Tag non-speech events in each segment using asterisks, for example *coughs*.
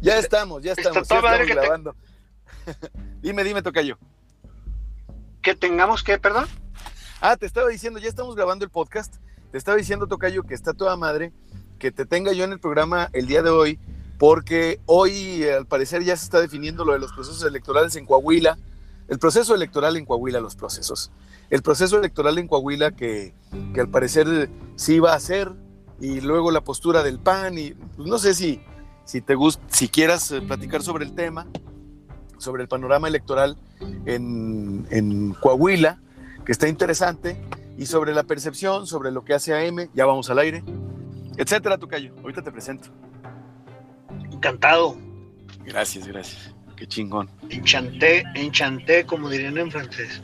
Ya estamos, ya estamos, ya estamos grabando. *laughs* dime, dime, Tocayo. Que tengamos que, perdón. Ah, te estaba diciendo, ya estamos grabando el podcast. Te estaba diciendo, Tocayo, que está toda madre, que te tenga yo en el programa el día de hoy, porque hoy al parecer ya se está definiendo lo de los procesos electorales en Coahuila. El proceso electoral en Coahuila, los procesos. El proceso electoral en Coahuila que, que al parecer sí iba a ser, y luego la postura del PAN, y pues, no sé si, si te gusta, si quieras eh, platicar sobre el tema, sobre el panorama electoral en, en Coahuila, que está interesante, y sobre la percepción, sobre lo que hace AM, ya vamos al aire, etcétera, Tocayo. Ahorita te presento. Encantado. Gracias, gracias. Qué chingón. Enchanté, enchanté, como dirían en francés.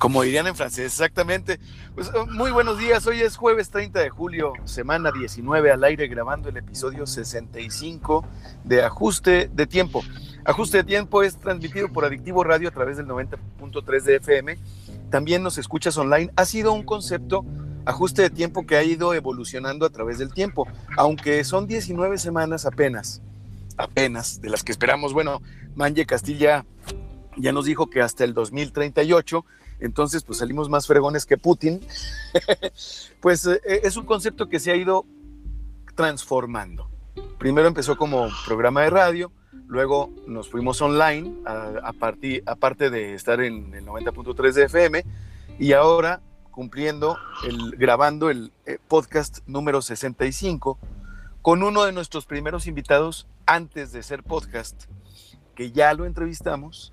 Como dirían en francés, exactamente. Pues oh, muy buenos días, hoy es jueves 30 de julio, semana 19 al aire, grabando el episodio 65 de Ajuste de Tiempo. Ajuste de Tiempo es transmitido por Adictivo Radio a través del 90.3 de FM. También nos escuchas online. Ha sido un concepto, ajuste de tiempo, que ha ido evolucionando a través del tiempo, aunque son 19 semanas apenas, apenas, de las que esperamos. Bueno, Manje Castilla ya nos dijo que hasta el 2038 entonces pues salimos más fregones que Putin, *laughs* pues eh, es un concepto que se ha ido transformando. Primero empezó como programa de radio, luego nos fuimos online, a, aparte de estar en el 90.3 de FM, y ahora cumpliendo, el, grabando el eh, podcast número 65 con uno de nuestros primeros invitados antes de ser podcast, que ya lo entrevistamos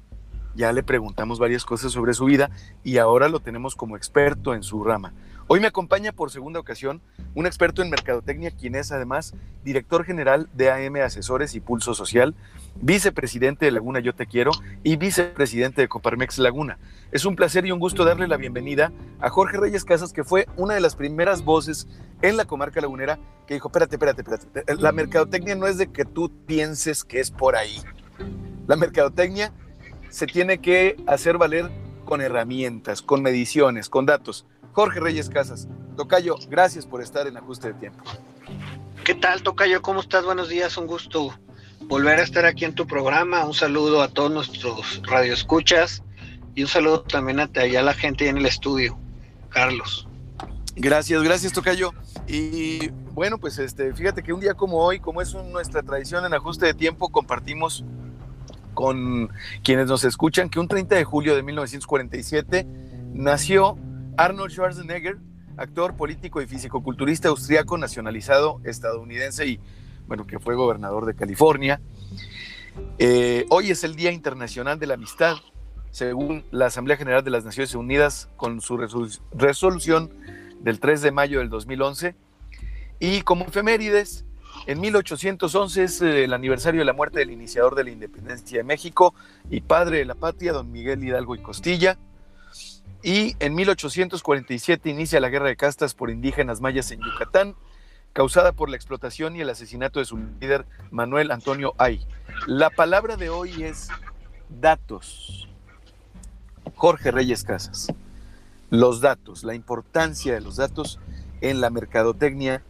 ya le preguntamos varias cosas sobre su vida y ahora lo tenemos como experto en su rama. Hoy me acompaña por segunda ocasión un experto en mercadotecnia, quien es además director general de AM Asesores y Pulso Social, vicepresidente de Laguna Yo Te Quiero y vicepresidente de Coparmex Laguna. Es un placer y un gusto darle la bienvenida a Jorge Reyes Casas, que fue una de las primeras voces en la comarca lagunera que dijo, espérate, espérate, espérate, la mercadotecnia no es de que tú pienses que es por ahí. La mercadotecnia se tiene que hacer valer con herramientas, con mediciones, con datos. Jorge Reyes Casas, Tocayo, gracias por estar en Ajuste de Tiempo. ¿Qué tal, Tocayo? ¿Cómo estás? Buenos días, un gusto volver a estar aquí en tu programa. Un saludo a todos nuestros radioescuchas y un saludo también a, a la gente en el estudio, Carlos. Gracias, gracias, Tocayo. Y bueno, pues este, fíjate que un día como hoy, como es nuestra tradición en Ajuste de Tiempo, compartimos con quienes nos escuchan que un 30 de julio de 1947 nació Arnold Schwarzenegger, actor político y fisicoculturista austriaco nacionalizado estadounidense y bueno, que fue gobernador de California. Eh, hoy es el Día Internacional de la Amistad, según la Asamblea General de las Naciones Unidas con su resolución del 3 de mayo del 2011. Y como efemérides, en 1811 es eh, el aniversario de la muerte del iniciador de la independencia de México y padre de la patria, don Miguel Hidalgo y Costilla. Y en 1847 inicia la guerra de castas por indígenas mayas en Yucatán, causada por la explotación y el asesinato de su líder Manuel Antonio Ay. La palabra de hoy es datos. Jorge Reyes Casas. Los datos, la importancia de los datos en la mercadotecnia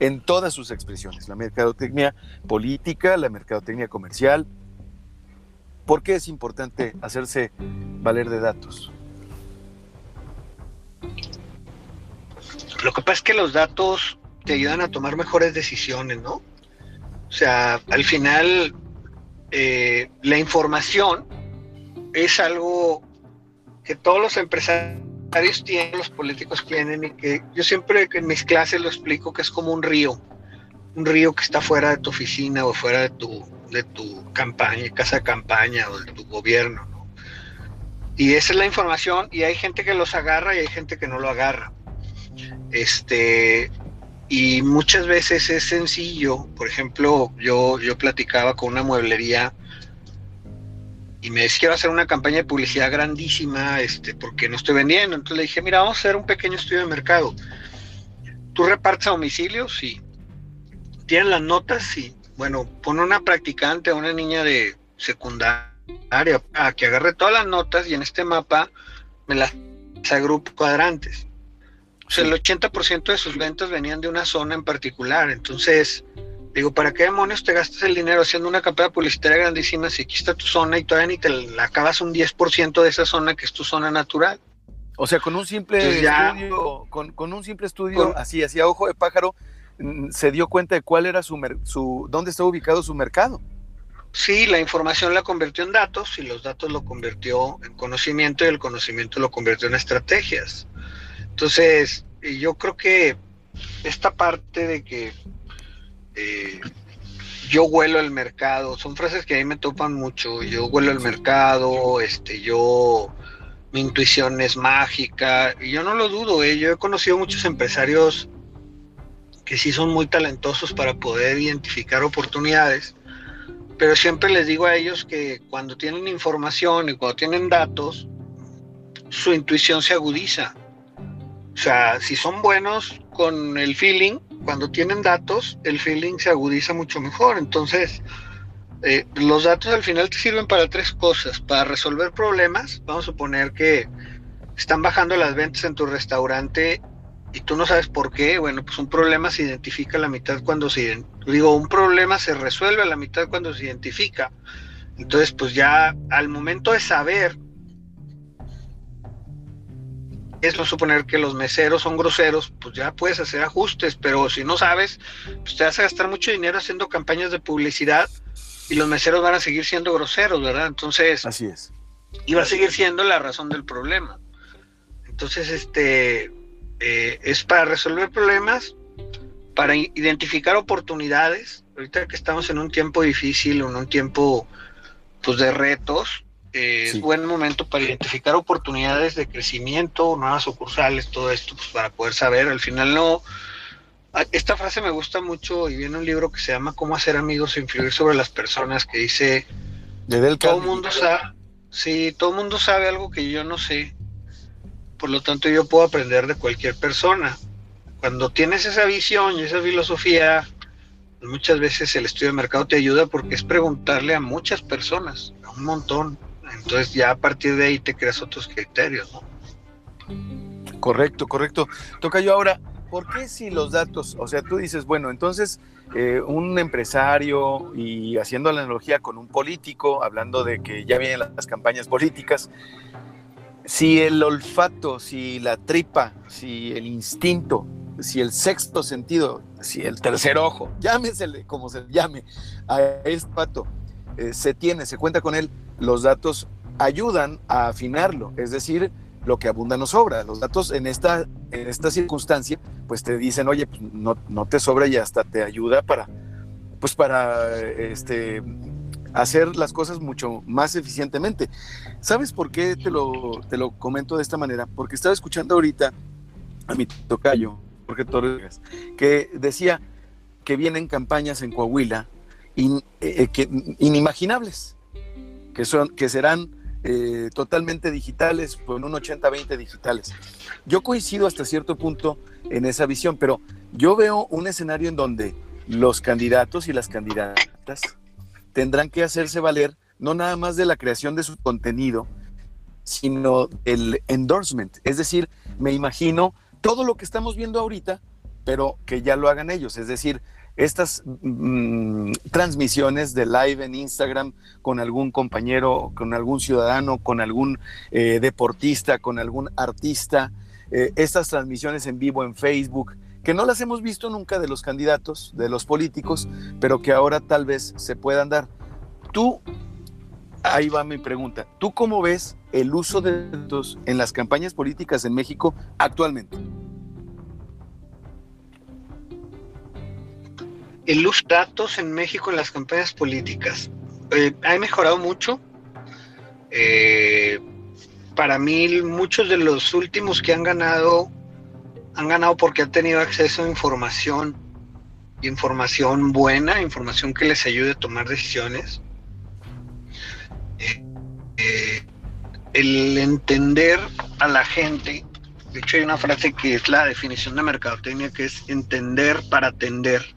en todas sus expresiones, la mercadotecnia política, la mercadotecnia comercial. ¿Por qué es importante hacerse valer de datos? Lo que pasa es que los datos te ayudan a tomar mejores decisiones, ¿no? O sea, al final, eh, la información es algo que todos los empresarios tienen, los políticos tienen, y que yo siempre en mis clases lo explico que es como un río, un río que está fuera de tu oficina o fuera de tu, de tu campaña, casa de campaña o de tu gobierno. Y esa es la información y hay gente que los agarra y hay gente que no lo agarra. Este, y muchas veces es sencillo. Por ejemplo, yo, yo platicaba con una mueblería y me decía, quiero hacer una campaña de publicidad grandísima, este, porque no estoy vendiendo. Entonces le dije, mira, vamos a hacer un pequeño estudio de mercado. ¿Tú repartes a domicilio? Sí. ¿Tienen las notas? Sí. Bueno, pon una practicante, una niña de secundaria, a que agarre todas las notas y en este mapa me las agrupo cuadrantes. O sea, el 80% de sus ventas venían de una zona en particular. Entonces, Digo, ¿para qué demonios te gastas el dinero haciendo una campaña publicitaria grandísima si aquí está tu zona y todavía ni te la acabas un 10% de esa zona que es tu zona natural? O sea, con un simple estudio, con, un simple estudio así, así a ojo de pájaro, mm, se dio cuenta de cuál era su, su dónde estaba ubicado su mercado. Sí, la información la convirtió en datos y los datos lo convirtió en conocimiento y el conocimiento lo convirtió en estrategias. Entonces, yo creo que esta parte de que eh, yo huelo el mercado, son frases que a mí me topan mucho, yo huelo el mercado, este, yo, mi intuición es mágica, y yo no lo dudo, ¿eh? yo he conocido muchos empresarios que sí son muy talentosos para poder identificar oportunidades, pero siempre les digo a ellos que cuando tienen información y cuando tienen datos, su intuición se agudiza. O sea, si son buenos con el feeling, cuando tienen datos, el feeling se agudiza mucho mejor. Entonces, eh, los datos al final te sirven para tres cosas. Para resolver problemas, vamos a suponer que están bajando las ventas en tu restaurante y tú no sabes por qué. Bueno, pues un problema se identifica a la mitad cuando se... Digo, un problema se resuelve a la mitad cuando se identifica. Entonces, pues ya al momento de saber es no suponer que los meseros son groseros, pues ya puedes hacer ajustes, pero si no sabes, pues te vas a gastar mucho dinero haciendo campañas de publicidad y los meseros van a seguir siendo groseros, ¿verdad? Entonces, así es. Y va a seguir siendo la razón del problema. Entonces, este eh, es para resolver problemas, para identificar oportunidades. Ahorita que estamos en un tiempo difícil, en un tiempo pues de retos, es buen momento para identificar oportunidades de crecimiento, nuevas sucursales, todo esto, pues para poder saber. Al final no. Esta frase me gusta mucho y viene un libro que se llama Cómo hacer amigos e influir sobre las personas, que dice todo el mundo sabe, sí, todo mundo sabe algo que yo no sé. Por lo tanto, yo puedo aprender de cualquier persona. Cuando tienes esa visión y esa filosofía, muchas veces el estudio de mercado te ayuda porque es preguntarle a muchas personas, a un montón. Entonces ya a partir de ahí te creas otros criterios, ¿no? Correcto, correcto. Toca yo ahora, ¿por qué si los datos, o sea, tú dices, bueno, entonces eh, un empresario y haciendo la analogía con un político, hablando de que ya vienen las campañas políticas, si el olfato, si la tripa, si el instinto, si el sexto sentido, si el tercer ojo, *laughs* llámesele como se llame, a este pato, eh, se tiene, se cuenta con él, los datos ayudan a afinarlo, es decir, lo que abunda no sobra. Los datos en esta, en esta circunstancia, pues te dicen, oye, pues no, no te sobra y hasta te ayuda para, pues para este, hacer las cosas mucho más eficientemente. ¿Sabes por qué te lo, te lo comento de esta manera? Porque estaba escuchando ahorita a mi tocayo, Jorge Torres, que decía que vienen campañas en Coahuila eh, eh, que, inimaginables que, son, que serán eh, totalmente digitales, con un 80-20 digitales. Yo coincido hasta cierto punto en esa visión, pero yo veo un escenario en donde los candidatos y las candidatas tendrán que hacerse valer no nada más de la creación de su contenido, sino el endorsement. Es decir, me imagino todo lo que estamos viendo ahorita, pero que ya lo hagan ellos. Es decir, estas mm, transmisiones de live en Instagram con algún compañero, con algún ciudadano, con algún eh, deportista, con algún artista, eh, estas transmisiones en vivo en Facebook, que no las hemos visto nunca de los candidatos, de los políticos, pero que ahora tal vez se puedan dar. Tú, ahí va mi pregunta, ¿tú cómo ves el uso de estos en las campañas políticas en México actualmente? Datos en México en las campañas políticas. Eh, ha mejorado mucho. Eh, para mí, muchos de los últimos que han ganado, han ganado porque han tenido acceso a información, información buena, información que les ayude a tomar decisiones. Eh, el entender a la gente, de hecho hay una frase que es la definición de mercadotecnia, que es entender para atender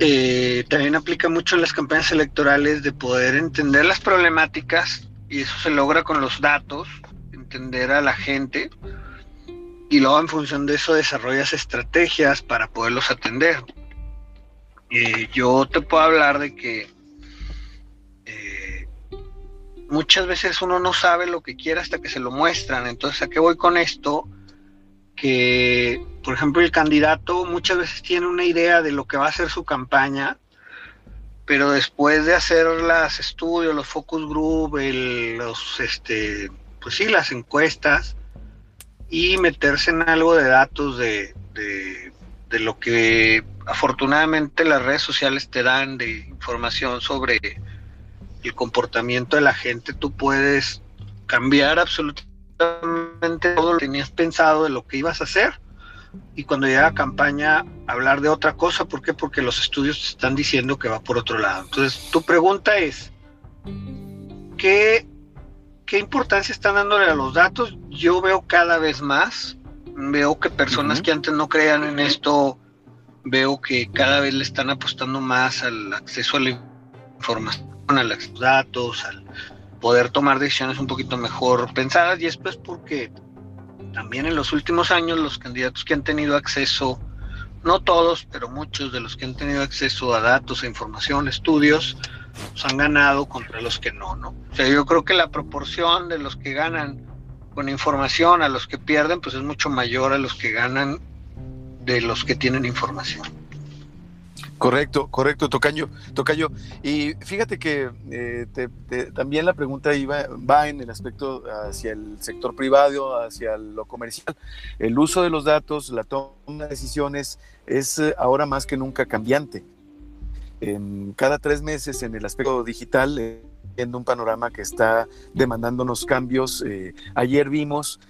eh, también aplica mucho en las campañas electorales de poder entender las problemáticas y eso se logra con los datos, entender a la gente y luego en función de eso desarrollas estrategias para poderlos atender. eh, yo te puedo hablar de que eh, muchas veces uno no sabe lo que quiere hasta que se lo muestran. Entonces, ¿a qué voy con esto? Que, por ejemplo, el candidato muchas veces tiene una idea de lo que va a ser su campaña, pero después de hacer los estudios, los focus group, los, este, pues sí, las encuestas y meterse en algo de datos de, de lo que afortunadamente las redes sociales te dan de información sobre el comportamiento de la gente, tú puedes cambiar absolutamente todo lo que tenías pensado de lo que ibas a hacer y cuando llega a campaña hablar de otra cosa. ¿Por qué? Porque los estudios te están diciendo que va por otro lado. Entonces, tu pregunta es, ¿qué, qué importancia están dándole a los datos? Yo veo cada vez más, veo que personas que antes no creían en esto, veo que cada vez le están apostando más al acceso a la información, a los datos, al poder tomar decisiones un poquito mejor pensadas y es porque también en los últimos años los candidatos que han tenido acceso, no todos, pero muchos de los que han tenido acceso a datos, a información, estudios, pues han ganado contra los que no, ¿no? O sea, yo creo que la proporción de los que ganan con información a los que pierden, pues es mucho mayor a los que ganan de los que tienen información. Correcto, correcto, Tocayo. Tocayo. Y fíjate que eh, también la pregunta iba, va en el aspecto hacia el sector privado, hacia lo comercial. El uso de los datos, la toma de decisiones es eh, ahora más que nunca cambiante. En cada tres meses en el aspecto digital, eh, un panorama que está demandándonos cambios. ayer vimos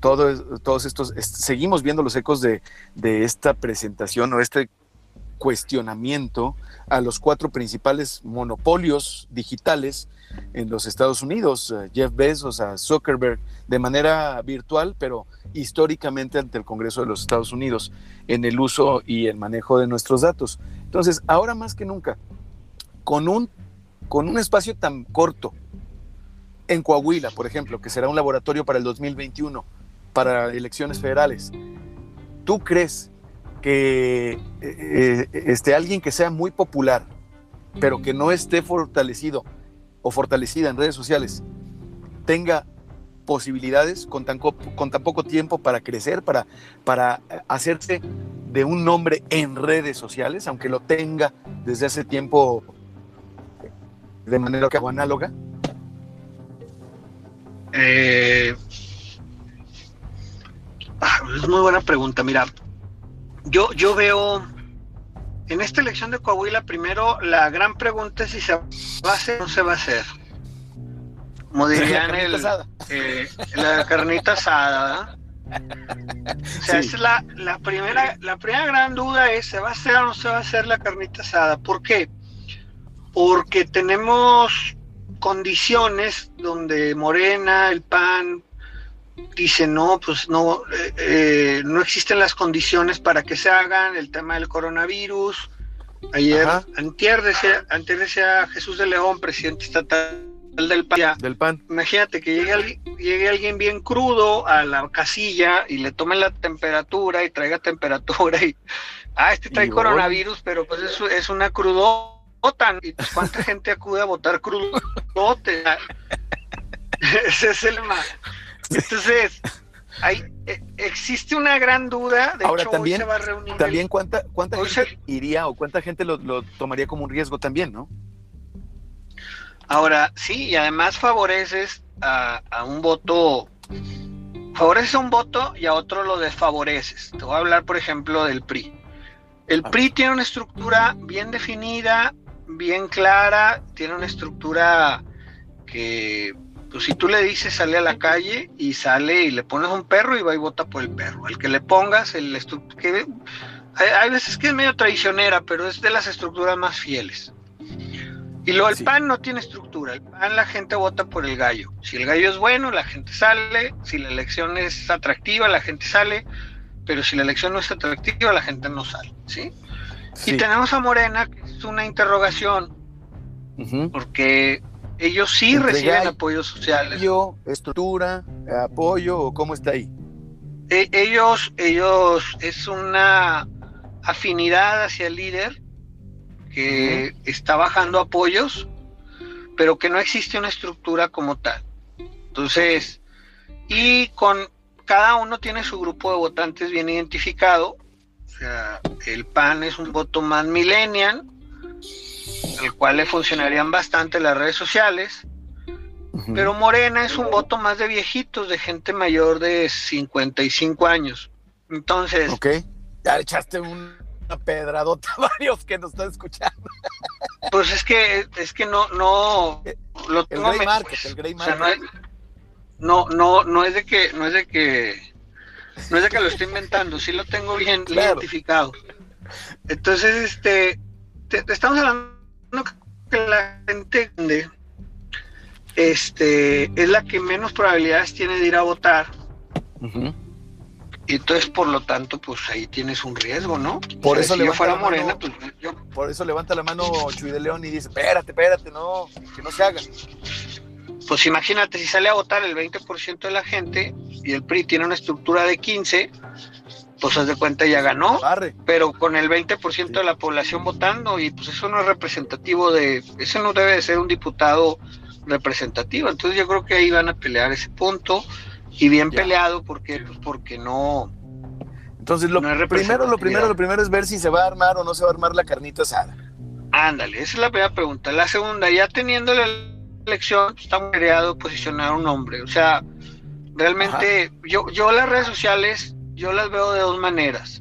todo, todos estos, seguimos viendo los ecos de, esta presentación o este cuestionamiento a los cuatro principales monopolios digitales en los Estados Unidos, Jeff Bezos, a Zuckerberg, de manera virtual, pero históricamente ante el Congreso de los Estados Unidos, en el uso y el manejo de nuestros datos. Entonces, ahora más que nunca, con un, con un espacio tan corto, en Coahuila, por ejemplo, que será un laboratorio para el 2021, para elecciones federales, ¿tú crees que eh, eh, este, alguien que sea muy popular, pero que no esté fortalecido o fortalecida en redes sociales, tenga posibilidades con tan, con tan poco tiempo para crecer, para, para hacerse de un nombre en redes sociales, aunque lo tenga desde hace tiempo de manera que análoga? Eh, ah, es muy buena pregunta. Mira, yo, yo veo en esta elección de Coahuila, primero la gran pregunta es si se va a hacer o no se va a hacer. Como dirían la el, eh, la carnita asada. O sea, es la, la, primera, la primera gran duda es, ¿se va a hacer o no se va a hacer la carnita asada? ¿Por qué? Porque tenemos condiciones donde Morena, el PAN, dice no, pues no, eh, eh, no existen las condiciones para que se hagan el tema del coronavirus. Ayer, antier decía, antes decía Jesús de León, presidente estatal del PAN. Del PAN. Imagínate que llegue, llegue alguien bien crudo a la casilla y le tome la temperatura y traiga temperatura y, ah, este trae coronavirus, pero pues es, es una crudo votan y pues, cuánta *laughs* gente acude a votar crudo *laughs* ese es el más entonces hay e, existe una gran duda de ahora también se va a reunir también cuánta cuánta gente iría o cuánta gente lo, tomaría como un riesgo también no ahora sí y además favoreces a, a un voto favoreces a un voto y a otro lo desfavoreces. Te voy a hablar por ejemplo del PRI el PRI tiene una estructura bien definida, bien clara, tiene una estructura que, pues si tú le dices sale a la calle y sale y le pones un perro y va y vota por el perro. Al que le pongas el que hay, veces que es medio traicionera, pero es de las estructuras más fieles. Y lo el PAN no tiene estructura. El PAN la gente vota por el gallo. Si el gallo es bueno, la gente sale. Si la elección es atractiva, la gente sale. Pero si la elección no es atractiva, la gente no sale. ¿sí? Y tenemos a Morena, que es una interrogación, porque ellos sí reciben apoyos sociales. ¿Estructura, apoyo o cómo está ahí? E, ellos, ellos, es una afinidad hacia el líder que está bajando apoyos, pero que no existe una estructura como tal. Entonces, y con cada uno tiene su grupo de votantes bien identificado. O sea, el PAN es un voto más millennial, al cual le funcionarían bastante las redes sociales. Pero Morena es un voto más de viejitos, de gente mayor de 55 años. Entonces. Ok. Ya echaste una pedradota a varios que nos están escuchando. *laughs* Pues es que, es que no, no. Lo el Grey Market, el Grey Market. no, no, no, es de que, no es de que, no es de que lo esté inventando, sí lo tengo bien *laughs* identificado. Entonces, este, estamos hablando que la gente este, es la que menos probabilidades tiene de ir a votar. Y entonces, por lo tanto, pues ahí tienes un riesgo, ¿no? Por eso si yo fuera morena, pues yo... Por eso levanta la mano Chuy de León y dice, espérate, espérate, no, que no se haga. Pues imagínate, si sale a votar el 20% de la gente y el PRI tiene una estructura de 15, pues haz de cuenta ya ganó, pero con el 20% de la población votando y pues eso no es representativo de, ese no debe de ser un diputado representativo, entonces yo creo que ahí van a pelear ese punto y bien peleado porque pues porque no entonces lo primero lo primero lo primero es ver si se va a armar o no se va a armar la carnita asada. Ándale esa es la primera pregunta. La segunda ya teniendo la elección pues, está muy creado posicionar un hombre o sea realmente yo yo las redes sociales yo las veo de dos maneras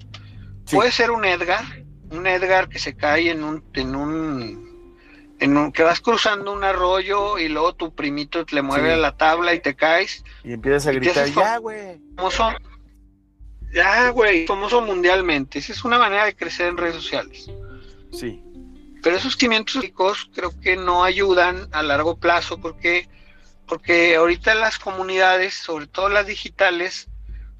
puede ser un Edgar un Edgar que se cae en un en un en un, que vas cruzando un arroyo y luego tu primito le mueve a la tabla y te caes. Y empiezas a gritar, ya, güey. Famoso, ya, güey, famoso mundialmente. Esa es una manera de crecer en redes sociales. Sí. Pero esos cimientos ricos creo que no ayudan a largo plazo porque, porque ahorita las comunidades, sobre todo las digitales,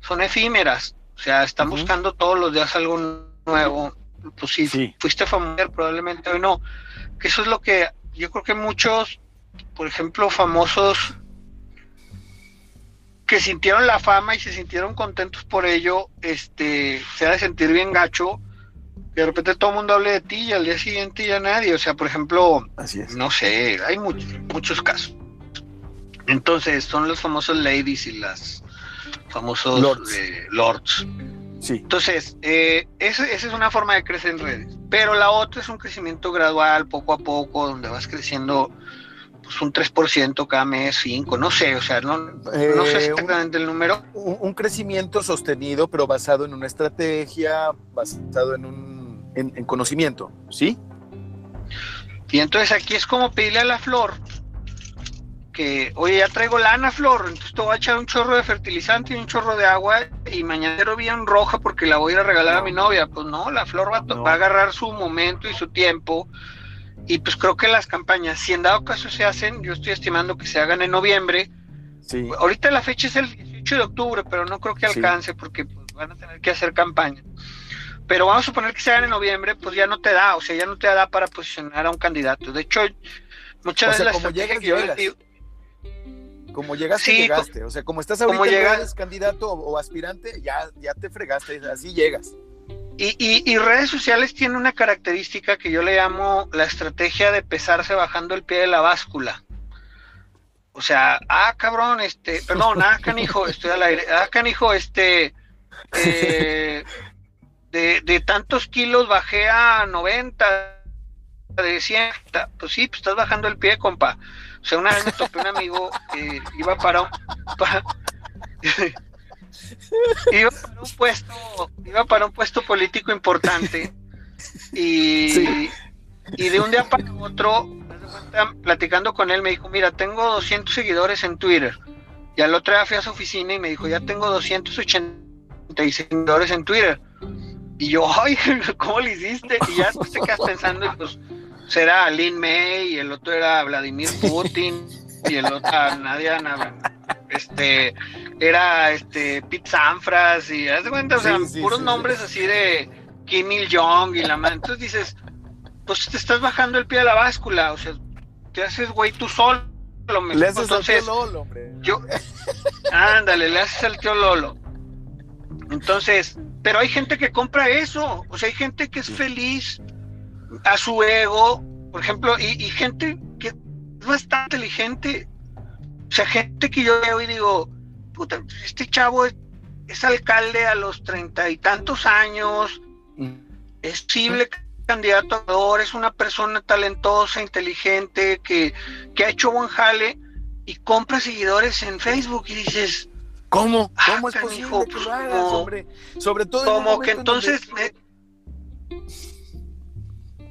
son efímeras. O sea, están buscando todos los días algo nuevo. Pues si sí. fuiste famoso, probablemente hoy no que eso es lo que yo creo que muchos, por ejemplo, famosos que sintieron la fama y se sintieron contentos por ello, este, se ha de sentir bien gacho, que de repente todo el mundo hable de ti y al día siguiente ya nadie, o sea, por ejemplo, Así es. no sé, hay muchos, muchos casos. Entonces, son los famosos ladies y las famosos lords. Entonces, eh, esa, es una forma de crecer en redes. Pero la otra es un crecimiento gradual, poco a poco, donde vas creciendo pues un 3% cada mes, 5, no sé, o sea, no, no sé eh, exactamente el número. Un, crecimiento sostenido, pero basado en una estrategia, basado en un en conocimiento, ¿sí? Y entonces aquí es como pedirle a la flor que, oye, ya traigo lana, Flor, entonces te voy a echar un chorro de fertilizante y un chorro de agua y mañana bien roja porque la voy a ir a regalar a mi novia. Pues no, la Flor va, va, a agarrar su momento y su tiempo. Y pues creo que las campañas, si en dado caso se hacen, yo estoy estimando que se hagan en noviembre. Sí. Ahorita la fecha es el 18 de octubre, pero no creo que alcance porque pues, van a tener que hacer campaña. Pero vamos a suponer que se hagan en noviembre, pues ya no te da, o sea, ya no te da para posicionar a un candidato. De hecho, muchas veces la que yo como llegaste, llegaste. O sea, como estás ahorita llegas, candidato o, aspirante, ya, ya te fregaste, así llegas. Y, redes sociales tiene una característica que yo le llamo la estrategia de pesarse bajando el pie de la báscula. O sea, ah, cabrón, este, perdón, ah, canijo, *laughs* estoy al aire, ah, canijo, este, eh, de, de tantos kilos bajé a 90, de 100, pues sí, pues estás bajando el pie, compa. O sea, una vez me topé un amigo que iba para un, *laughs* iba para un puesto, iba para un puesto político importante y, y de un día para otro, platicando con él, me dijo, mira, tengo 200 seguidores en Twitter. Y al otro día fui a su oficina y me dijo, ya tengo 286 seguidores en Twitter. Y yo, ay, *laughs* ¿cómo le hiciste? Y ya te quedas pensando, y pues será Lin May y el otro era Vladimir Putin y el otro Nadia este era este Pete Sanfras y haz de cuenta, o sea, puros nombres así de Kim Il Jong y la mano. Entonces dices, pues te estás bajando el pie de la báscula, o sea, te haces güey tú solo. Le haces al tío Lolo, hombre. Yo, ándale, le haces al tío Lolo. Entonces, pero hay gente que compra eso, o sea, hay gente que es feliz a su ego, por ejemplo, y, gente que es bastante inteligente, o sea, gente que yo veo y digo, puta, este chavo es, alcalde a los treinta y tantos años, es posible candidato a es una persona talentosa, inteligente, que, que ha hecho buen jale y compra seguidores en Facebook y dices, ¿Cómo? Ah, ¿Cómo es posible que lo hagas, hombre? Sobre todo. Como que entonces.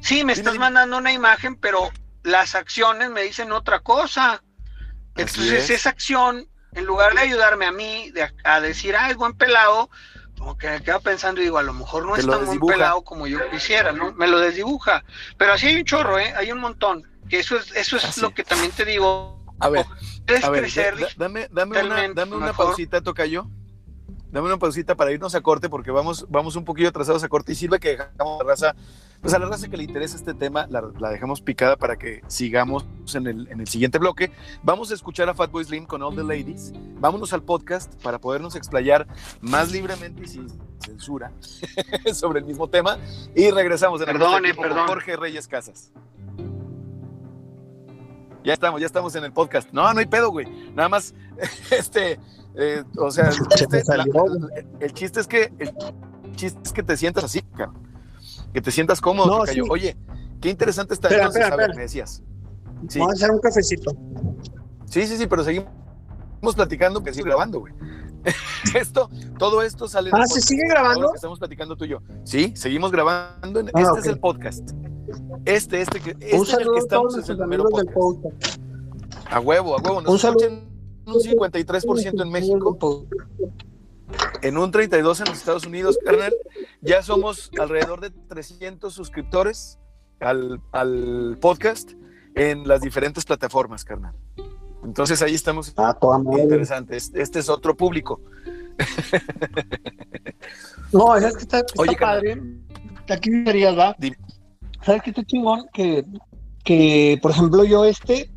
Sí, me estás mandando una imagen, pero las acciones me dicen otra cosa. Entonces, esa acción, en lugar de ayudarme a mí a decir, ah, es buen pelado, como que me quedo pensando y digo, a lo mejor no es tan buen pelado como yo quisiera, ¿no? Me lo desdibuja. Pero así hay un chorro, ¿eh? Hay un montón. Que eso es, eso es lo que también te digo. A ver, a ver, dame, dame una, dame una pausita, Tocayo. Dame una pausita para irnos a corte, porque vamos, vamos un poquillo atrasados a corte y sirve que dejamos la raza, pues a la raza que le interesa este tema, la, dejamos picada para que sigamos en el, en el siguiente bloque. Vamos a escuchar a Fatboy Slim con All the Ladies. Vámonos al podcast para podernos explayar más libremente y sin censura *laughs* sobre el mismo tema. Y regresamos en el perdón. Jorge Reyes Casas. Ya estamos, ya estamos en el podcast. No, no hay pedo, güey. Nada más, *laughs* este, eh, o sea, el chiste, el chiste, es que el chiste es que te sientas así, que te sientas cómodo. Oye, qué interesante está espera, espera, me decías. Vamos a hacer un cafecito. Sí, sí, sí, pero seguimos platicando que sigue grabando, güey. *laughs* esto, todo esto sale. Ah, ¿se sigue grabando? estamos platicando tú y yo. Sí, seguimos grabando. Ah, este es el podcast. Este, este, que, este un saludo es el que estamos es el primero podcast. A huevo, a huevo. Nos un saludo. un 53% en México. En un 32 en los Estados Unidos, carnal. Ya somos alrededor de 300 suscriptores al, al podcast en las diferentes plataformas, carnal. Entonces ahí estamos. Ah, interesante. Este es otro público. *laughs* no, es que está, está Oye, padre. Aquí serías, va. ¿Sabes qué está chingón? Que, que, por ejemplo, yo este,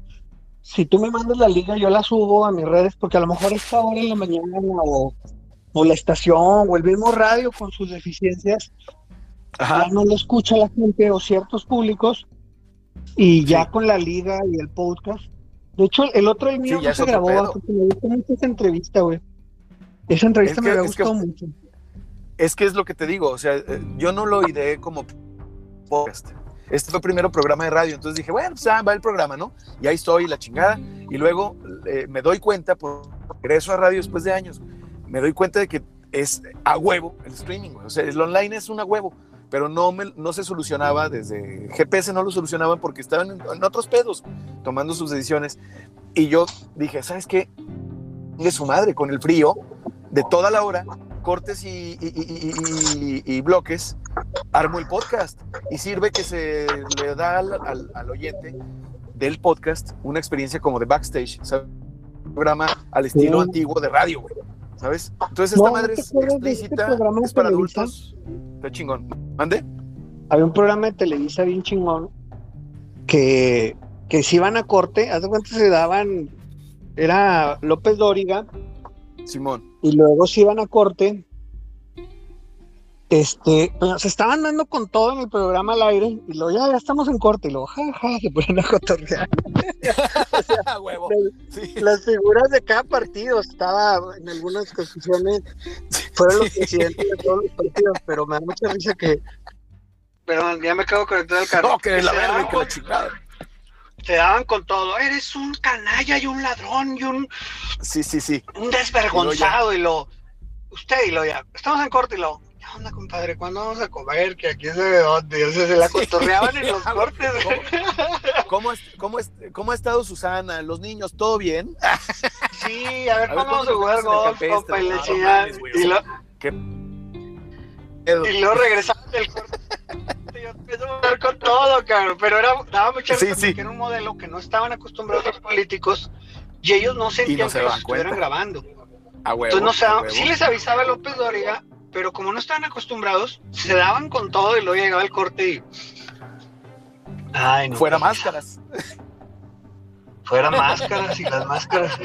si tú me mandas la liga, yo la subo a mis redes, porque a lo mejor esta hora en la mañana o, o la estación o el mismo radio con sus deficiencias, ya no lo escucha la gente o ciertos públicos, y ya con la liga y el podcast de hecho, el otro el mío no se grabó porque me gustó mucho esa entrevista, güey. Esa entrevista me había gustado mucho. Es que es lo que te digo, o sea, eh, yo no lo ideé como podcast. Este fue el primero programa de radio, entonces dije, bueno, pues ah, va el programa, ¿no? Y ahí estoy, la chingada. Y luego eh, me doy cuenta, por regreso a radio después de años, me doy cuenta de que es a huevo el streaming, güey. O sea, el online es un a huevo pero no, me, no se solucionaba desde GPS, no lo solucionaban porque estaban en, otros pedos tomando sus decisiones. Y yo dije, ¿sabes qué? De su madre, con el frío de toda la hora, cortes y, y, bloques, armo el podcast y sirve que se le da al, al, oyente del podcast una experiencia como de backstage, ¿sabes? Programa al estilo antiguo de radio, ¿sabes? Entonces esta madre es este explícita, es para adultos. Está chingón. ¿Mande? Había un programa de Televisa bien chingón que, que si iban a corte, hace cuánto se daban, era López Dóriga. Simón. Y luego se iban a corte. Este, pues, se estaban dando con todo en el programa al aire y luego ya, estamos en corte y luego jaja, se ponen a cotorrear. *laughs* Las figuras de cada partido estaba en algunas constituciones fueron los presidentes de todos los partidos, pero me da mucha risa que. Perdón, ya me acabo de conectar el carro. No, que, la verga, que la chingada. Te daban con todo. Eres un canalla y un ladrón y un. Sí, sí, sí. Un desvergonzado y lo. Usted y lo ya. Estamos en corte y lo. ¿Qué onda, compadre? ¿Cuándo vamos a comer? Que aquí se ve dónde. O sea, se la cotorreaban en los *laughs* cortes. ¿Cómo, cómo, cómo, ha estado Susana? ¿Los niños? ¿Todo bien? *laughs* Sí, a ver, cuándo vamos a jugar golf, compa, y le y, lo... ¿Qué? y luego regresamos del corte. *laughs* Yo empecé a jugar con todo, cabrón. Pero era, daba mucha risa porque era un modelo que no estaban acostumbrados los políticos y ellos no sentían que los estuvieran grabando. A huevo, Entonces no se sí les avisaba López Dóriga, pero como no estaban acostumbrados, se daban con todo y luego llegaba el corte y. Ay, no. Fuera máscaras. Fuera máscaras y las máscaras.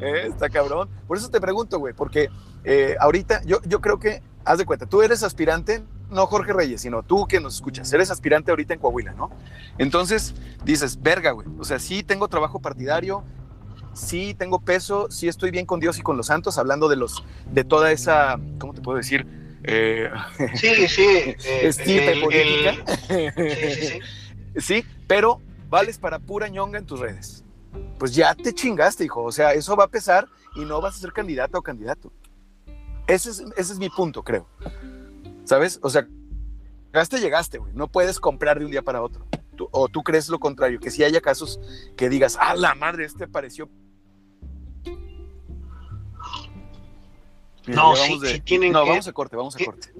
Eh, está cabrón. Por eso te pregunto, güey, porque eh, ahorita yo, yo creo que, haz de cuenta, tú eres aspirante no Jorge Reyes, sino tú que nos escuchas, eres aspirante ahorita en Coahuila, ¿no? Entonces dices, verga, güey, o sea, sí tengo trabajo partidario, sí tengo peso, sí estoy bien con Dios y con los santos, hablando de los, de toda esa, ¿cómo te puedo decir? Eh, *laughs* sí, sí. Eh, política. sí, sí, *laughs* sí. pero vales para pura ñonga en tus redes. Pues ya te chingaste, hijo. O sea, eso va a pesar y no vas a ser candidato o candidato. Ese es, ese es mi punto, creo. ¿Sabes? O sea, llegaste, llegaste, güey. No puedes comprar de un día para otro. o tú crees lo contrario, que si haya casos que digas, ah, la madre, este pareció. No, sí, tienen no, vamos a corte, vamos a corte.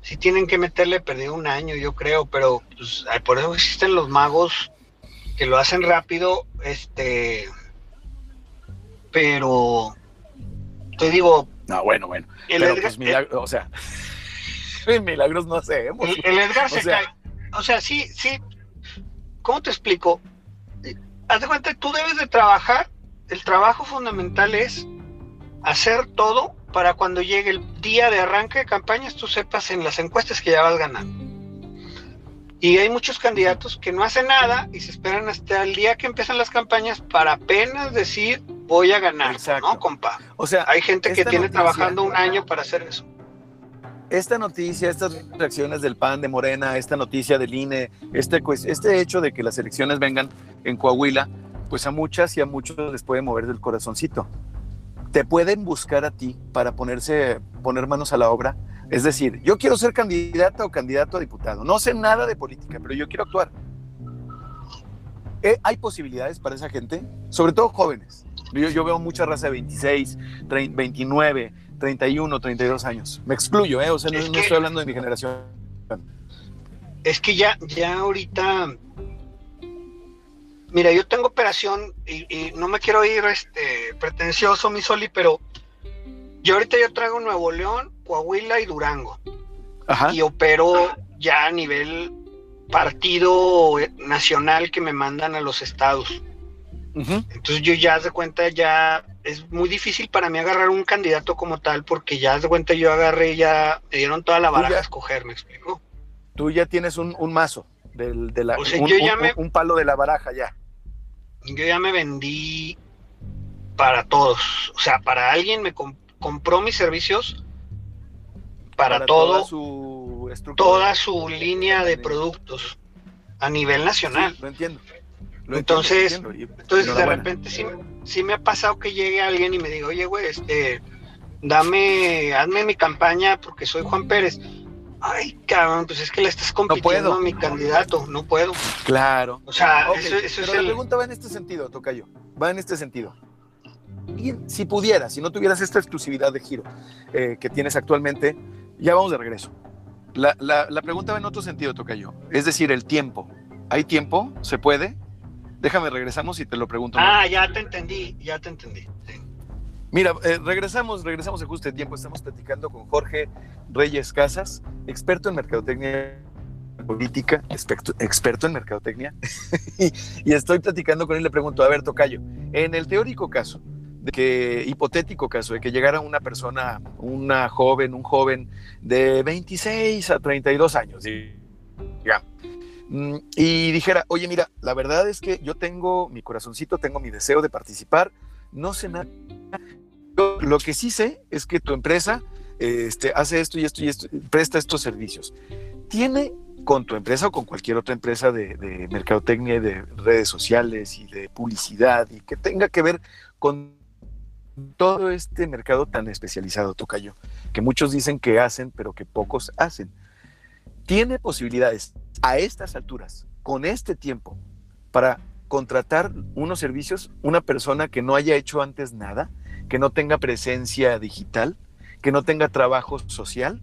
Sí tienen que meterle, perdido un año, yo creo, pero pues, por eso existen los magos que lo hacen rápido, este, pero te digo. No, bueno, bueno. pero pues milagro, o sea, *laughs* milagros no sé. El, Edgar se cae. O sea, sí, sí. ¿Cómo te explico? Haz de cuenta, tú debes de trabajar. El trabajo fundamental es hacer todo para cuando llegue el día de arranque de campañas, tú sepas en las encuestas que ya vas ganando. Y hay muchos candidatos que no hacen nada y se esperan hasta el día que empiezan las campañas para apenas decir voy a ganar, ¿no, compa? O sea, hay gente que tiene trabajando un año para hacer eso. Esta noticia, estas reacciones del PAN de Morena, esta noticia del INE, este, pues, este hecho de que las elecciones vengan en Coahuila, pues a muchas y a muchos les puede mover del corazoncito. Te pueden buscar a ti para ponerse, poner manos a la obra es decir, yo quiero ser candidata o candidato a diputado. No sé nada de política, pero yo quiero actuar. Eh, hay posibilidades para esa gente, sobre todo jóvenes. Yo, veo mucha raza de 26, 29, 31, 32 años. Me excluyo, ¿eh? O sea, no, estoy hablando de mi generación. Es que ya, ya ahorita. Mira, yo tengo operación y, no me quiero ir este, pretencioso, mi Soli, pero yo ahorita yo traigo Nuevo León, Coahuila y Durango. Y opero ya a nivel partido nacional que me mandan a los estados. Entonces yo ya de cuenta ya es muy difícil para mí agarrar un candidato como tal porque ya de cuenta yo agarré ya me dieron toda la baraja a escoger, ¿me explico? Tú ya tienes un, mazo del, de la, un, un, palo de la baraja ya. Yo ya me vendí para todos, o sea, para alguien me compró mis servicios para, todo, toda su, toda su línea de productos a nivel nacional. lo entiendo. entonces, entonces de repente sí, me ha pasado que llegue alguien y me diga, oye, güey, este, dame, hazme mi campaña porque soy Juan Pérez. Ay, cabrón, pues es que le estás compitiendo a mi candidato, no puedo. Claro. O sea, eso, es la pregunta va en este sentido, Tocayo. Va en este sentido. Y si pudieras, si no tuvieras esta exclusividad de giro eh, que tienes actualmente, ya vamos de regreso. La, la, pregunta va en otro sentido, Tocayo. Es decir, el tiempo. ¿Hay tiempo? ¿Se puede? Déjame, regresamos y te lo pregunto. Ah, ya te entendí, ya te entendí. Mira, eh, regresamos, regresamos en justo tiempo. Estamos platicando con Jorge Reyes Casas, experto en mercadotecnia política, experto, experto en mercadotecnia. *laughs* y, estoy platicando con él, le pregunto, a ver, Tocayo, en el teórico caso, de que, hipotético caso, de que llegara una persona, una joven, un joven de 26 a 32 años, digamos, mm, y dijera, oye, mira, la verdad es que yo tengo mi corazoncito, tengo mi deseo de participar, no sé nada. Lo que sí sé es que tu empresa este, hace esto y esto y esto, presta estos servicios. ¿Tiene con tu empresa o con cualquier otra empresa de, de mercadotecnia y de redes sociales y de publicidad y que tenga que ver con todo este mercado tan especializado, Tocayo, que muchos dicen que hacen, pero que pocos hacen, tiene posibilidades a estas alturas, con este tiempo, para contratar unos servicios, una persona que no haya hecho antes nada, que no tenga presencia digital, que no tenga trabajo social,